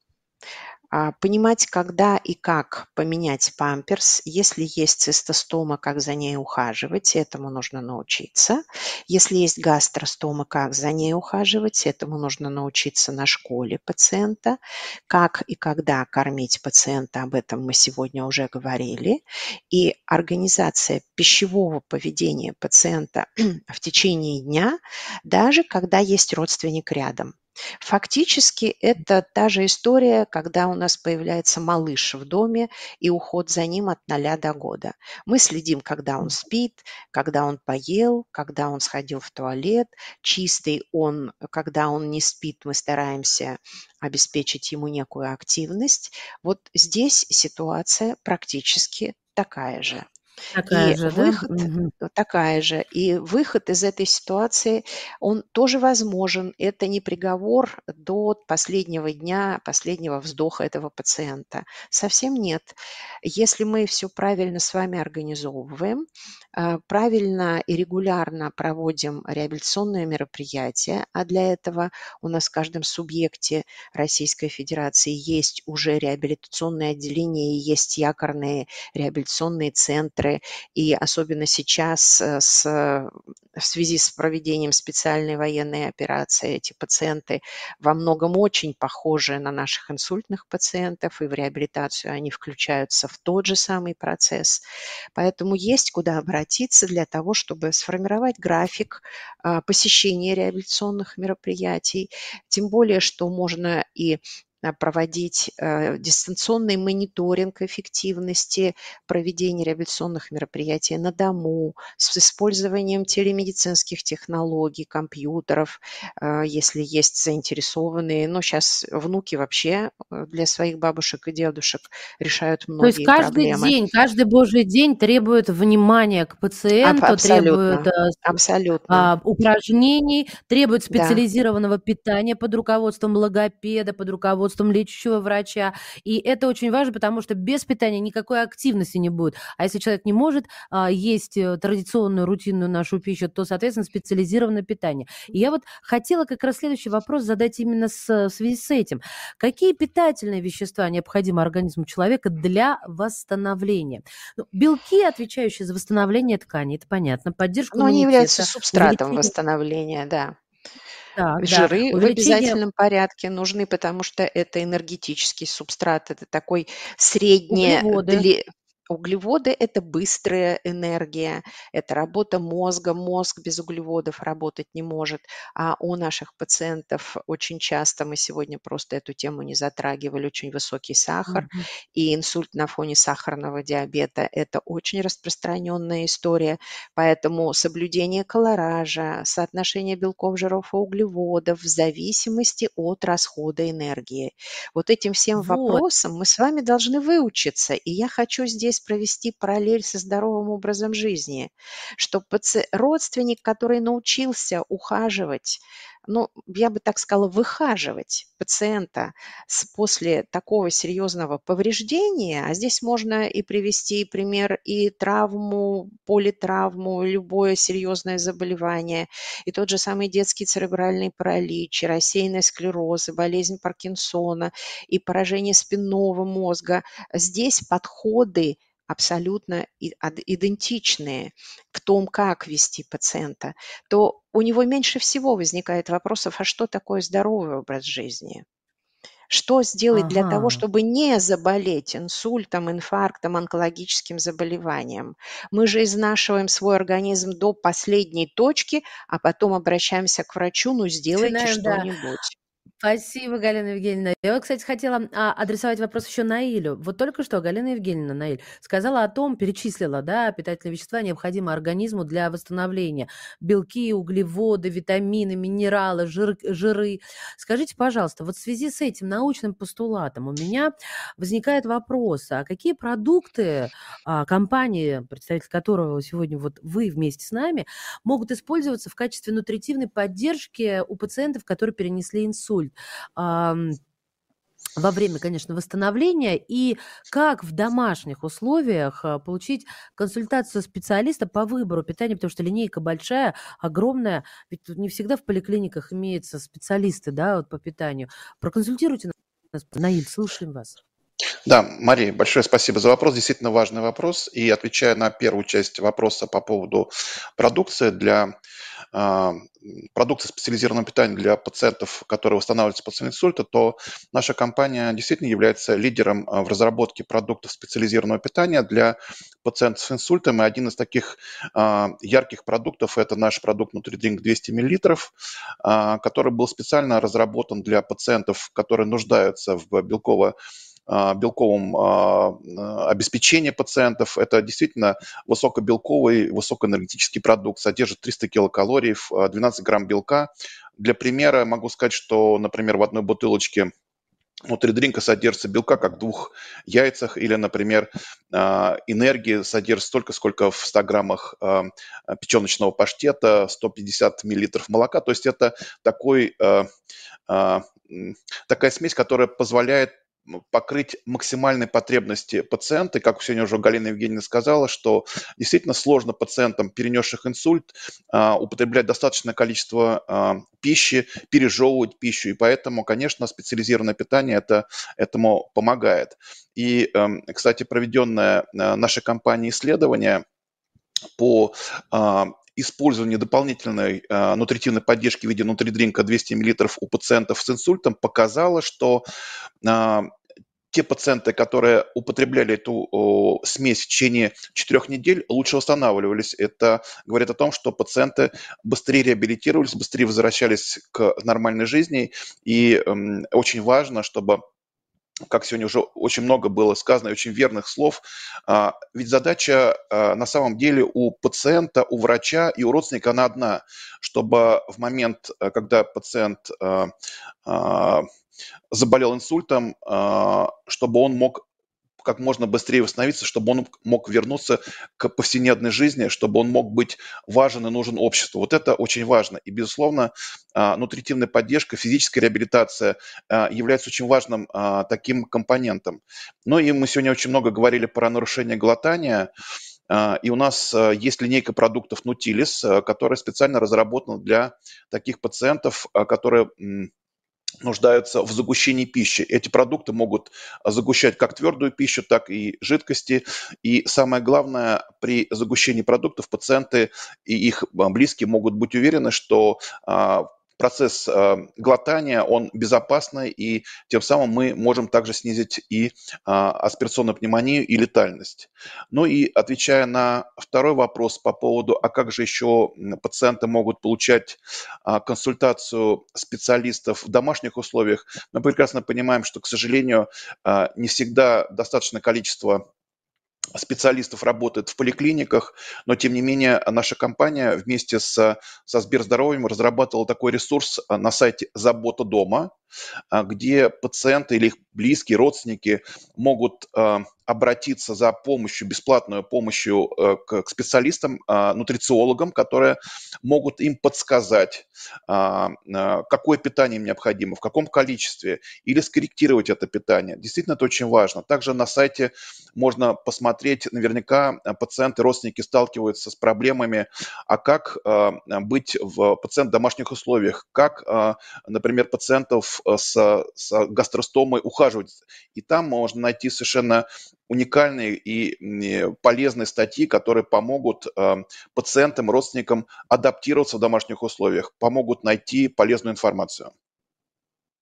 понимать, когда и как поменять памперс, если есть цистостома, как за ней ухаживать, этому нужно научиться. Если есть гастростома, как за ней ухаживать, этому нужно научиться на школе пациента. Как и когда кормить пациента, об этом мы сегодня уже говорили. И организация пищевого поведения пациента <clears throat> в течение дня, даже когда есть родственник рядом. Фактически это та же история, когда у нас появляется малыш в доме и уход за ним от ноля до года. Мы следим, когда он спит, когда он поел, когда он сходил в туалет, чистый он, когда он не спит, мы стараемся обеспечить ему некую активность. Вот здесь ситуация практически такая же. Такая И же, да? выход Мгм. такая же. И выход из этой ситуации, он тоже возможен. Это не приговор до последнего дня, последнего вздоха этого пациента. Совсем нет. Если мы все правильно с вами организовываем, а, правильно и регулярно проводим реабилитационные мероприятия, а для этого у нас в каждом субъекте Российской Федерации есть уже реабилитационные отделения и есть якорные реабилитационные центры, меры, и особенно сейчас э, с, в связи с проведением специальной военной операции эти пациенты во многом очень похожи на наших инсультных пациентов, и в реабилитацию они включаются в тот же самый процесс. Поэтому есть куда обратиться для того, чтобы сформировать график а, посещения реабилитационных мероприятий, тем более, что можно и Э, проводить э, дистанционный мониторинг эффективности проведения реабилитационных мероприятий на дому с использованием телемедицинских технологий, компьютеров, э, если есть заинтересованные. Но сейчас внуки вообще для своих бабушек и дедушек решают многие То есть каждый проблемы. день, каждый божий день требует внимания к пациенту, абсолютно, требует абсолютно. А, упражнений, требует специализированного да. питания под руководством логопеда, под руководством руководством лечащего врача. И это очень важно, потому что без питания никакой активности не будет. А если человек не может а, есть э, традиционную, рутинную нашу пищу, то, соответственно, специализированное питание. И я вот хотела как раз следующий вопрос задать именно с, в связи с этим. Какие питательные вещества необходимы организму человека для восстановления? Ну, белки, отвечающие за восстановление тканей, это понятно, поддержку Но они являются субстратом восстановления, да. Так, Жиры да. в обязательном порядке нужны, потому что это энергетический субстрат, это такой средне, Углеводы. Углеводы– это быстрая энергия, это работа мозга. Мозг без углеводов работать не может. А у наших пациентов очень часто, мы сегодня просто эту тему не затрагивали, очень высокий сахар. Угу. И инсульт на фоне сахарного диабета– это очень распространенная история. Поэтому соблюдение колоража, соотношение белков, жиров и углеводов в зависимости от расхода энергии. Вот этим всем вот. вопросам мы с вами должны выучиться. И я хочу здесь здесь провести параллель со здоровым образом жизни, что родственник, который научился ухаживать, ну, я бы так сказала, выхаживать пациента с, после такого серьезного повреждения, а здесь можно и привести пример и травму, политравму, любое серьезное заболевание, и тот же самый детский церебральный паралич, и рассеянный склероз, и болезнь Паркинсона, и поражение спинного мозга. Здесь подходы абсолютно идентичные в том, как вести пациента, то у него меньше всего возникает вопросов, а что такое здоровый образ жизни? Что сделать ага. для того, чтобы не заболеть инсультом, инфарктом, онкологическим заболеванием? Мы же изнашиваем свой организм до последней точки, а потом обращаемся к врачу, ну сделайте что-нибудь. Да. Спасибо, Галина Евгеньевна. Я, кстати, хотела а, адресовать вопрос еще Наилю. Вот только что Галина Евгеньевна, Наиль, сказала о том, перечислила, да, питательные вещества, необходимые организму для восстановления. Белки, углеводы, витамины, минералы, жир, жиры. Скажите, пожалуйста, вот в связи с этим научным постулатом у меня возникает вопрос, а какие продукты а, компании, представитель которого сегодня вот вы вместе с нами, могут использоваться в качестве нутритивной поддержки у пациентов, которые перенесли инсульт? Инсульт во время, конечно, восстановления и как в домашних условиях а, получить консультацию специалиста по выбору питания, потому что линейка большая, огромная, ведь тут не всегда в поликлиниках имеются специалисты, да, вот по питанию. Проконсультируйте нас, Наиль, слушаем вас. Да, Мария, большое спасибо за вопрос. Действительно важный вопрос. И отвечая на первую часть вопроса по поводу продукции для продукции специализированного питания для пациентов, которые восстанавливаются после инсульта, то наша компания действительно является лидером а, в разработке продуктов специализированного питания для пациентов с инсультом. И один из таких а, ярких продуктов – это наш продукт NutriDrink 200 мл, который был специально разработан для пациентов, которые нуждаются в белково а, белковом а, обеспечении пациентов. Это действительно высокобелковый, высокоэнергетический продукт, содержит 300 килокалорий, 12 грамм белка. Для примера могу сказать, что, например, в одной бутылочке Внутри дринка содержится белка, как в двух яйцах, или, например, а, энергии содержится столько, сколько в 100 граммах печеночного паштета, 150 миллилитров молока. То есть это такой, такая смесь, которая позволяет покрыть максимальные потребности пациента. Как сегодня уже Галина Евгеньевна сказала, что действительно сложно пациентам, перенесших инсульт, а, употреблять достаточное количество а, пищи, пережевывать пищу. И поэтому, конечно, специализированное питание это, этому помогает. И, эм, кстати, проведенное нашей компанией исследование по использование дополнительной э, нутритивной поддержки в виде нутридринка 200 мл у пациентов с инсультом показало, что э, те пациенты, которые употребляли эту о, смесь в течение четырех недель, лучше восстанавливались. Это говорит о том, что пациенты быстрее реабилитировались, быстрее возвращались к нормальной жизни. И э, очень важно, чтобы как сегодня уже очень много было сказано, очень верных слов. А, ведь задача а, на самом деле у пациента, у врача и у родственника она одна, чтобы в момент, э, когда пациент а, заболел инсультом, чтобы он мог как можно быстрее восстановиться, чтобы он мог вернуться к повседневной жизни, чтобы он мог быть важен и нужен обществу. Вот это очень важно. И, безусловно, а, нутритивная поддержка, физическая реабилитация а, является очень важным а, таким компонентом. Ну и мы сегодня очень много говорили про нарушение глотания. И у нас есть линейка продуктов Nutilis, которая специально разработана для таких пациентов, которые нуждаются в загущении пищи. Эти продукты могут загущать как твердую пищу, так и жидкости. И самое главное, при загущении продуктов пациенты и их близкие могут быть уверены, что а, процесс э, глотания, он безопасный, и тем самым мы можем также снизить и э, аспирационную пневмонию и летальность. Ну и отвечая на второй вопрос по поводу, а как же еще пациенты могут получать э, консультацию специалистов в домашних условиях, мы прекрасно понимаем, что, к сожалению, э, не всегда достаточное количество специалистов работает в поликлиниках, но тем не менее наша компания вместе с, со Сберздоровьем разрабатывала такой ресурс а, на сайте «Забота дома», где пациенты или их близкие, родственники могут а, обратиться за помощью, бесплатную помощью э, к специалистам, нутрициологам, которые могут им подсказать, какое питание им необходимо, в каком количестве, или скорректировать это питание. Действительно, это очень важно. Также на сайте можно посмотреть, наверняка пациенты, родственники сталкиваются с проблемами, а как быть в пациент в домашних условиях, как, например, пациентов с, с гастростомой ухаживать. И там можно найти совершенно уникальные и полезные статьи, которые помогут э, пациентам, родственникам адаптироваться в домашних условиях, помогут найти полезную информацию.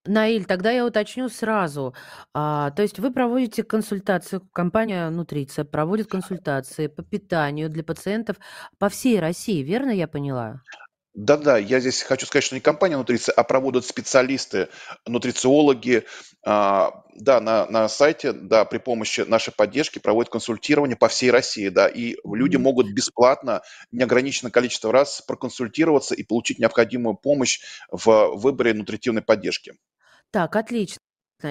Наиль, тогда я уточню сразу. А, то есть вы проводите консультацию, компания Нутриция проводит консультации по питанию для пациентов по всей России, верно я поняла? Да-да, я здесь хочу сказать, что не компания нутриция, а проводят специалисты, нутрициологи. А, да, на, на сайте, да, при помощи нашей поддержки проводят консультирование по всей России, да, и люди могут бесплатно, неограниченное количество раз проконсультироваться и получить необходимую помощь в выборе нутритивной поддержки. Так, отлично.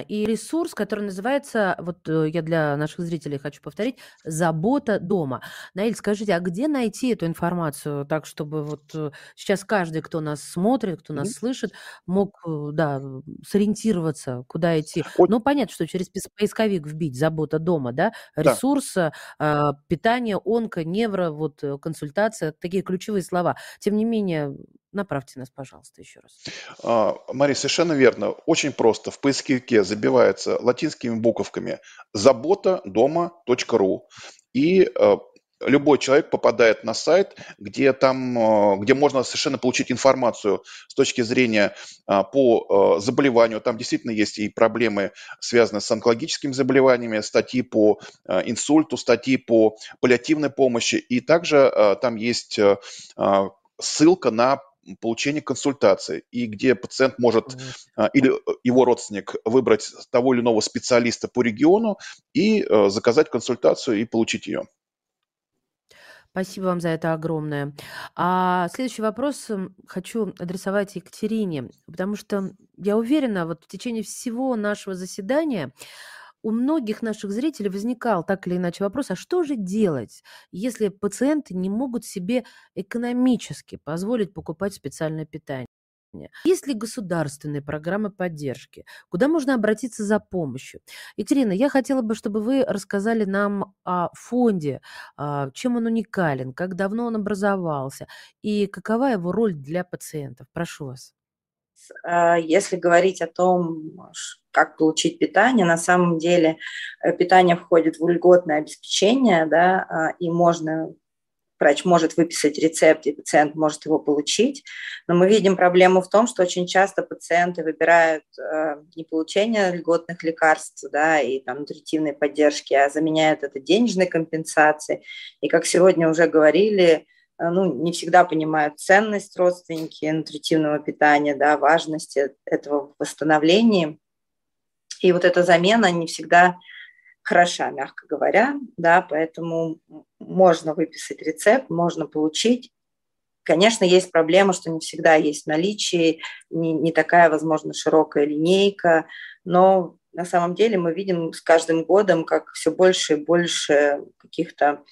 И ресурс, который называется, вот э, я для наших зрителей хочу повторить, «Забота дома». Наиль, скажите, а где найти эту информацию так, чтобы вот э, сейчас каждый, кто нас смотрит, кто нас слышит, мог, э, да, сориентироваться, куда идти? От- Ну, понятно, что через поисковик вбить «Забота дома», да, Да. ресурс, а, питание, онко, невро, вот консультация, такие ключевые слова. Тем не менее, Направьте нас, пожалуйста, еще раз. А, Мария, совершенно верно. Очень просто. В поисковике забивается латинскими буковками забота дома.ру и э, любой человек попадает на сайт, где там, э, где можно совершенно получить информацию с точки зрения а, по заболеванию. Там действительно есть и проблемы, связанные с онкологическими заболеваниями, статьи по инсульту, статьи по паллиативной помощи. И также там есть а, ссылка на получения консультации, и где пациент может а, или э, его родственник выбрать того или иного специалиста по региону и э, заказать консультацию и получить ее. Спасибо вам за это огромное. А следующий вопрос хочу адресовать Екатерине, потому что я уверена, вот в течение всего нашего заседания у многих наших зрителей возникал так или иначе вопрос, а что же делать, если пациенты не могут себе экономически позволить покупать специальное питание? Есть ли государственные программы поддержки? Куда можно обратиться за помощью? Екатерина, я хотела бы, чтобы вы рассказали нам о фонде, а, чем он уникален, как давно он образовался и какова его роль для пациентов. Прошу вас. А, если говорить о том, как получить питание, на самом деле э, питание входит в льготное обеспечение, да, а, и можно врач может выписать рецепт, и пациент может его получить. Но мы видим проблему в том, что очень часто пациенты выбирают э, не получение льготных лекарств да, и там, нутритивной поддержки, а заменяют это денежной компенсацией. И как сегодня уже говорили, э, ну, не всегда понимают ценность родственники нутритивного питания, да, важность этого восстановления. И вот эта замена не всегда хороша, мягко говоря, да, поэтому можно выписать рецепт, можно получить. Конечно, есть проблема, что не всегда есть в наличии, не, не такая, возможно, широкая линейка, но на самом деле мы видим с каждым годом, как все больше и больше каких-то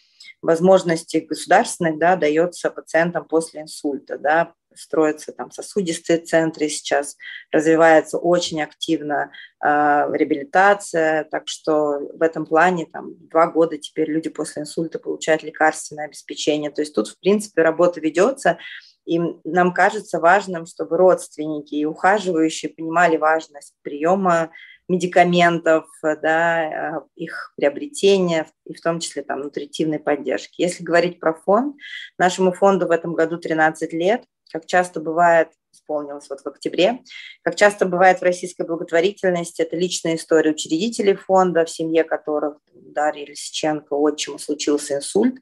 возможностей государственных да, дается пациентам после инсульта. Да, строятся там сосудистые центры сейчас, развивается очень активно э, реабилитация, так что в этом плане там два года теперь люди после инсульта получают лекарственное обеспечение. То есть тут, в принципе, работа ведется, и нам кажется важным, чтобы родственники и ухаживающие понимали важность приема медикаментов, да, а, их приобретения, и в том числе там нутритивной поддержки. Если говорить про фонд, нашему фонду в этом году 13 лет, как часто бывает, исполнилось вот в октябре, как часто бывает в российской благотворительности, это личная история учредителей фонда, в семье которых Дарья Лисиченко, отчиму, случился инсульт.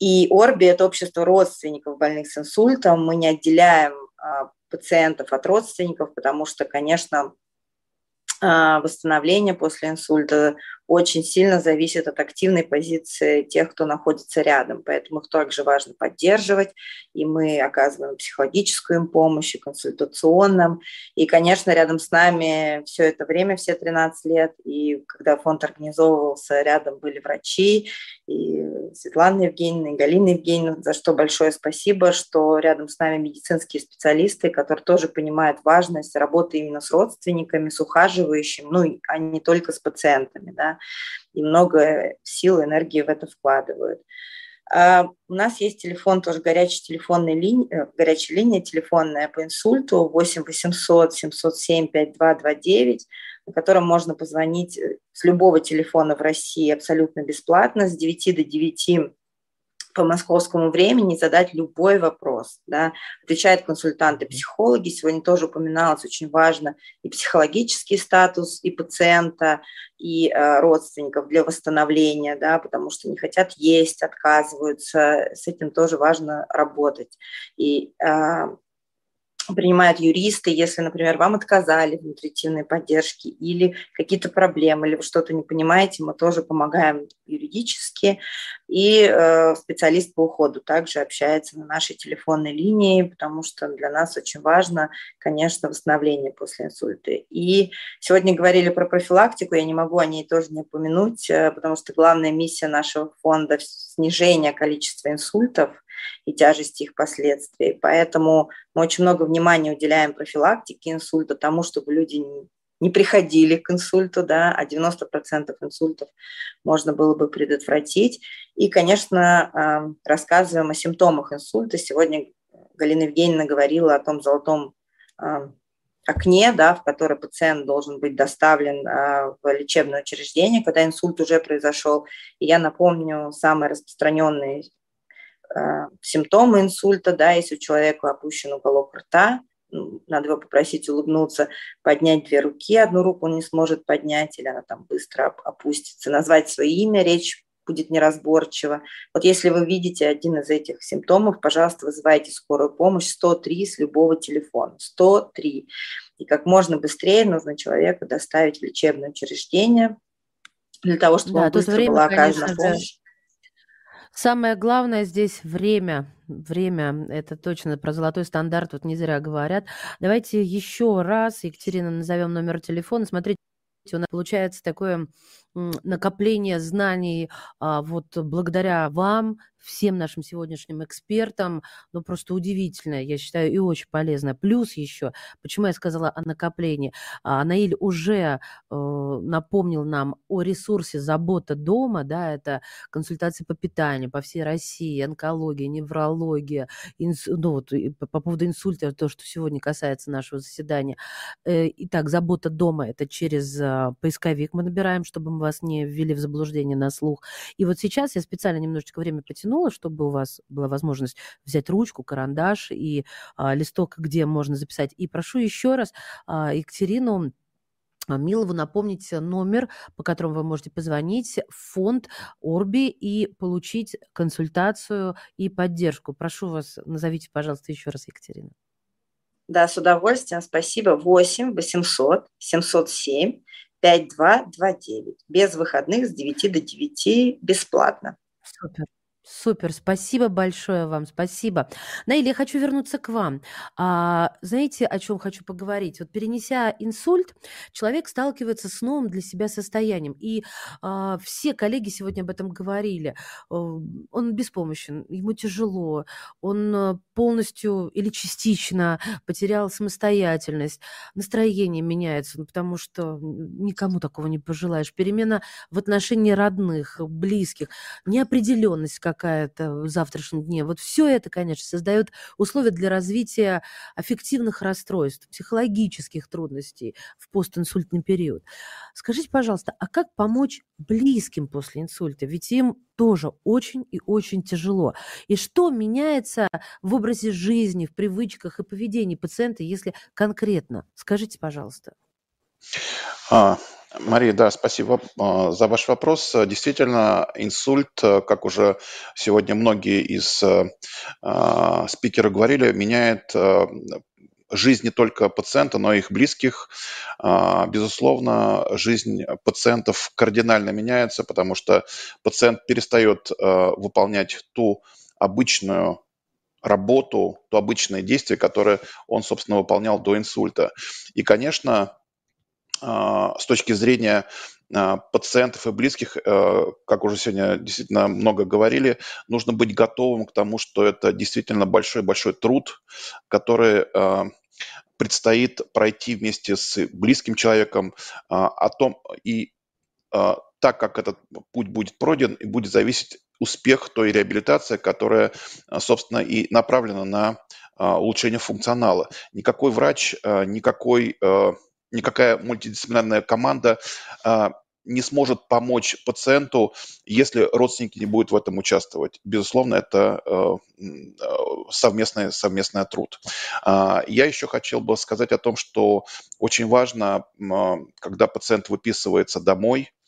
И Орби – это общество родственников больных с инсультом. Мы не отделяем а, пациентов от родственников, потому что, конечно, а, восстановление после инсульта очень сильно зависит от активной позиции тех, кто находится рядом. Поэтому их также важно поддерживать. И мы оказываем психологическую им помощь, и консультационным. И, конечно, рядом с нами все это время, все 13 лет. И когда фонд организовывался, рядом были врачи, и Светлана Евгеньевна, и Галина Евгеньевна, за что большое спасибо, что рядом с нами медицинские специалисты, которые тоже понимают важность работы именно с родственниками, с ухаживающим, ну, а не только с пациентами, да, и много сил, энергии в это вкладывают. А у нас есть телефон, тоже горячая телефонная линия, горячая линия телефонная по инсульту 8 800 707 5229 на котором можно позвонить э, с любого телефона в России абсолютно бесплатно с 9 до 9 по московскому времени задать любой вопрос. Да. Отвечают консультанты-психологи. Сегодня тоже упоминалось очень важно и психологический статус и пациента, и э, родственников для восстановления, да, потому что не хотят есть, отказываются. С этим тоже важно работать. И э, принимают юристы, если, например, вам отказали в нутритивной поддержке или какие-то проблемы, или вы что-то не понимаете, мы тоже помогаем юридически. И э, специалист по уходу также общается на нашей телефонной линии, потому что для нас очень важно, конечно, восстановление после инсульта. И сегодня говорили про профилактику, я не могу о ней тоже не упомянуть, э, потому что главная миссия нашего фонда – снижение количества инсультов – и тяжести их последствий. Поэтому мы очень много внимания уделяем профилактике инсульта, тому, чтобы люди не, приходили к инсульту, да, а 90% инсультов можно было бы предотвратить. И, конечно, рассказываем о симптомах инсульта. Сегодня Галина Евгеньевна говорила о том золотом окне, да, в которое пациент должен быть доставлен э, в лечебное учреждение, когда инсульт уже произошел. И я напомню, самый распространенный Э, симптомы инсульта, да, если у человека опущен уголок рта, ну, надо его попросить улыбнуться, поднять две руки, одну руку он не сможет поднять, или она там быстро опустится, назвать свое имя, речь будет неразборчиво. Вот если вы видите один из этих симптомов, пожалуйста, вызывайте скорую помощь 103 с любого телефона. 103. И как можно быстрее нужно человека доставить в лечебное учреждение для того, чтобы да, быстро время, была оказана конечно, помощь. Самое главное здесь время. Время, это точно про золотой стандарт, вот не зря говорят. Давайте еще раз, Екатерина, назовем номер телефона. Смотрите, у нас получается такое накопление знаний а, вот благодаря вам, всем нашим сегодняшним экспертам. Ну, просто удивительно, я считаю, и очень полезно. Плюс еще, почему я сказала о накоплении. А, Наиль уже э, напомнил нам о ресурсе «Забота дома», да, это консультации по питанию по всей России, онкология, неврология, инс... ну, вот, по поводу инсульта, то, что сегодня касается нашего заседания. Э, итак, «Забота дома» – это через а, поисковик мы набираем, чтобы мы вас не ввели в заблуждение на слух. И вот сейчас я специально немножечко время потянула, чтобы у вас была возможность взять ручку, карандаш и а, листок, где можно записать. И прошу еще раз а, Екатерину а, Милову напомнить номер, по которому вы можете позвонить в фонд Орби и получить консультацию и поддержку. Прошу вас, назовите, пожалуйста, еще раз, Екатерина. Да, с удовольствием. Спасибо. 8 800 707 5229. Без выходных с 9 до 9 бесплатно. Супер. Супер, спасибо большое вам, спасибо. Наиль, я хочу вернуться к вам. А, знаете, о чем хочу поговорить? Вот перенеся инсульт, человек сталкивается с новым для себя состоянием. И а, все коллеги сегодня об этом говорили. Он беспомощен, ему тяжело, он э, полностью или частично потерял самостоятельность, настроение меняется, ну, потому что никому такого не пожелаешь. Перемена в отношении родных, близких, неопределенность как какая-то в завтрашнем дне. Вот все это, конечно, создает условия для развития аффективных расстройств, психологических трудностей в постинсультный период. Скажите, пожалуйста, а как помочь близким после инсульта? Ведь им тоже очень и очень тяжело. И что меняется в образе жизни, в привычках и поведении пациента, если конкретно? Скажите, пожалуйста. А, Мария, да, спасибо а, за ваш вопрос. Действительно, инсульт, э, как уже сегодня многие из э, а, спикеров говорили, меняет э, жизнь не только пациента, но и их близких. Безусловно, жизнь пациентов кардинально меняется, потому что пациент перестает выполнять ту обычную работу, то обычное действие, которое он, собственно, выполнял до инсульта. И, конечно, а, с точки зрения а, пациентов и близких, э, как уже сегодня действительно много говорили, нужно быть готовым к тому, что это действительно большой-большой труд, который а, предстоит пройти вместе с близким человеком, о том и так как этот путь будет пройден, и будет зависеть успех той реабилитации, которая, собственно, и направлена на улучшение функционала. Никакой врач, никакой никакая мультидисциплинарная команда а, не сможет помочь пациенту, если родственники не будут в этом участвовать. Безусловно, это э, совместный, совместный труд. А, я еще хотел бы сказать о том, что очень важно, когда пациент выписывается домой, а,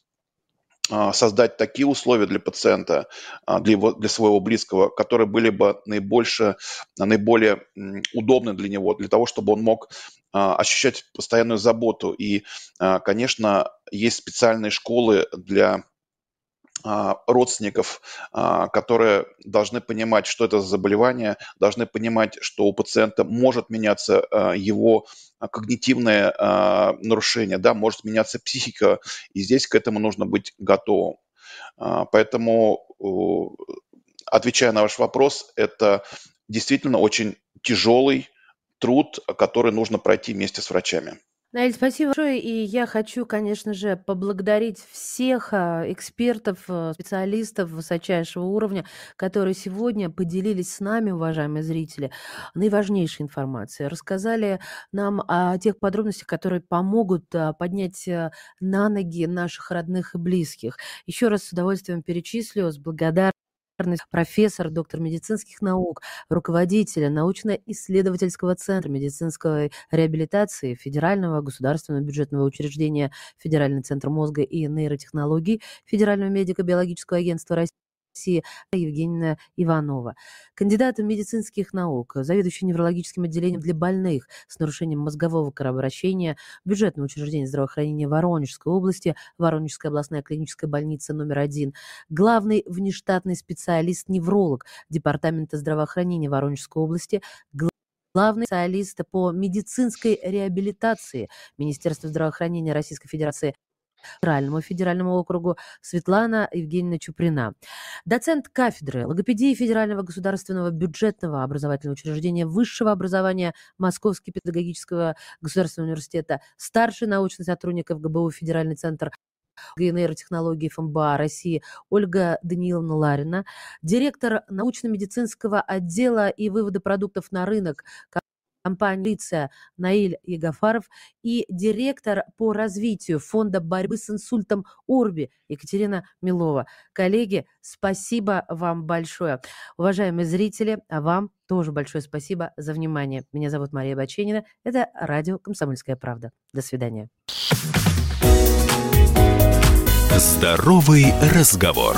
создать такие условия для пациента, а, для, его, для своего близкого, которые были бы наибольше, наиболее удобны для него, для того, чтобы он мог а, ощущать постоянную заботу. И, конечно, есть специальные школы для а, родственников, а, которые должны понимать, что это за заболевание, должны понимать, что у пациента может меняться а, его когнитивное нарушение, да, может меняться психика, и здесь к этому нужно быть готовым. Поэтому, отвечая на ваш вопрос, это действительно очень тяжелый труд, который нужно пройти вместе с врачами. Наиль, спасибо большое. И я хочу, конечно же, поблагодарить всех а, экспертов, а, специалистов высочайшего уровня, которые сегодня поделились с нами, уважаемые зрители, наиважнейшей информацией. Рассказали нам о тех подробностях, которые помогут а, поднять на ноги наших родных и близких. Еще раз с удовольствием перечислю, с благодарностью профессор, доктор медицинских наук, руководителя научно-исследовательского центра медицинской реабилитации Федерального государственного бюджетного учреждения Федеральный центр мозга и нейротехнологий Федерального медико-биологического агентства России России Евгения Иванова, кандидата медицинских наук, заведующий неврологическим отделением для больных с нарушением мозгового кровообращения бюджетного учреждения здравоохранения Воронежской области, Воронежская областная клиническая больница номер один, главный внештатный специалист-невролог Департамента здравоохранения Воронежской области, главный специалист по медицинской реабилитации Министерства здравоохранения Российской Федерации Федеральному федеральному округу Светлана Евгеньевна Чуприна. Доцент кафедры логопедии Федерального государственного бюджетного образовательного учреждения высшего образования Московского педагогического государственного университета, старший научный сотрудник ФГБУ Федеральный центр нейротехнологий ФМБА России Ольга Даниловна Ларина, директор научно-медицинского отдела и вывода продуктов на рынок компании «Лица» Наиль Егофаров и директор по развитию фонда борьбы с инсультом «Орби» Екатерина Милова. Коллеги, спасибо вам большое. Уважаемые зрители, а вам тоже большое спасибо за внимание. Меня зовут Мария Баченина. Это радио «Комсомольская правда». До свидания. Здоровый разговор.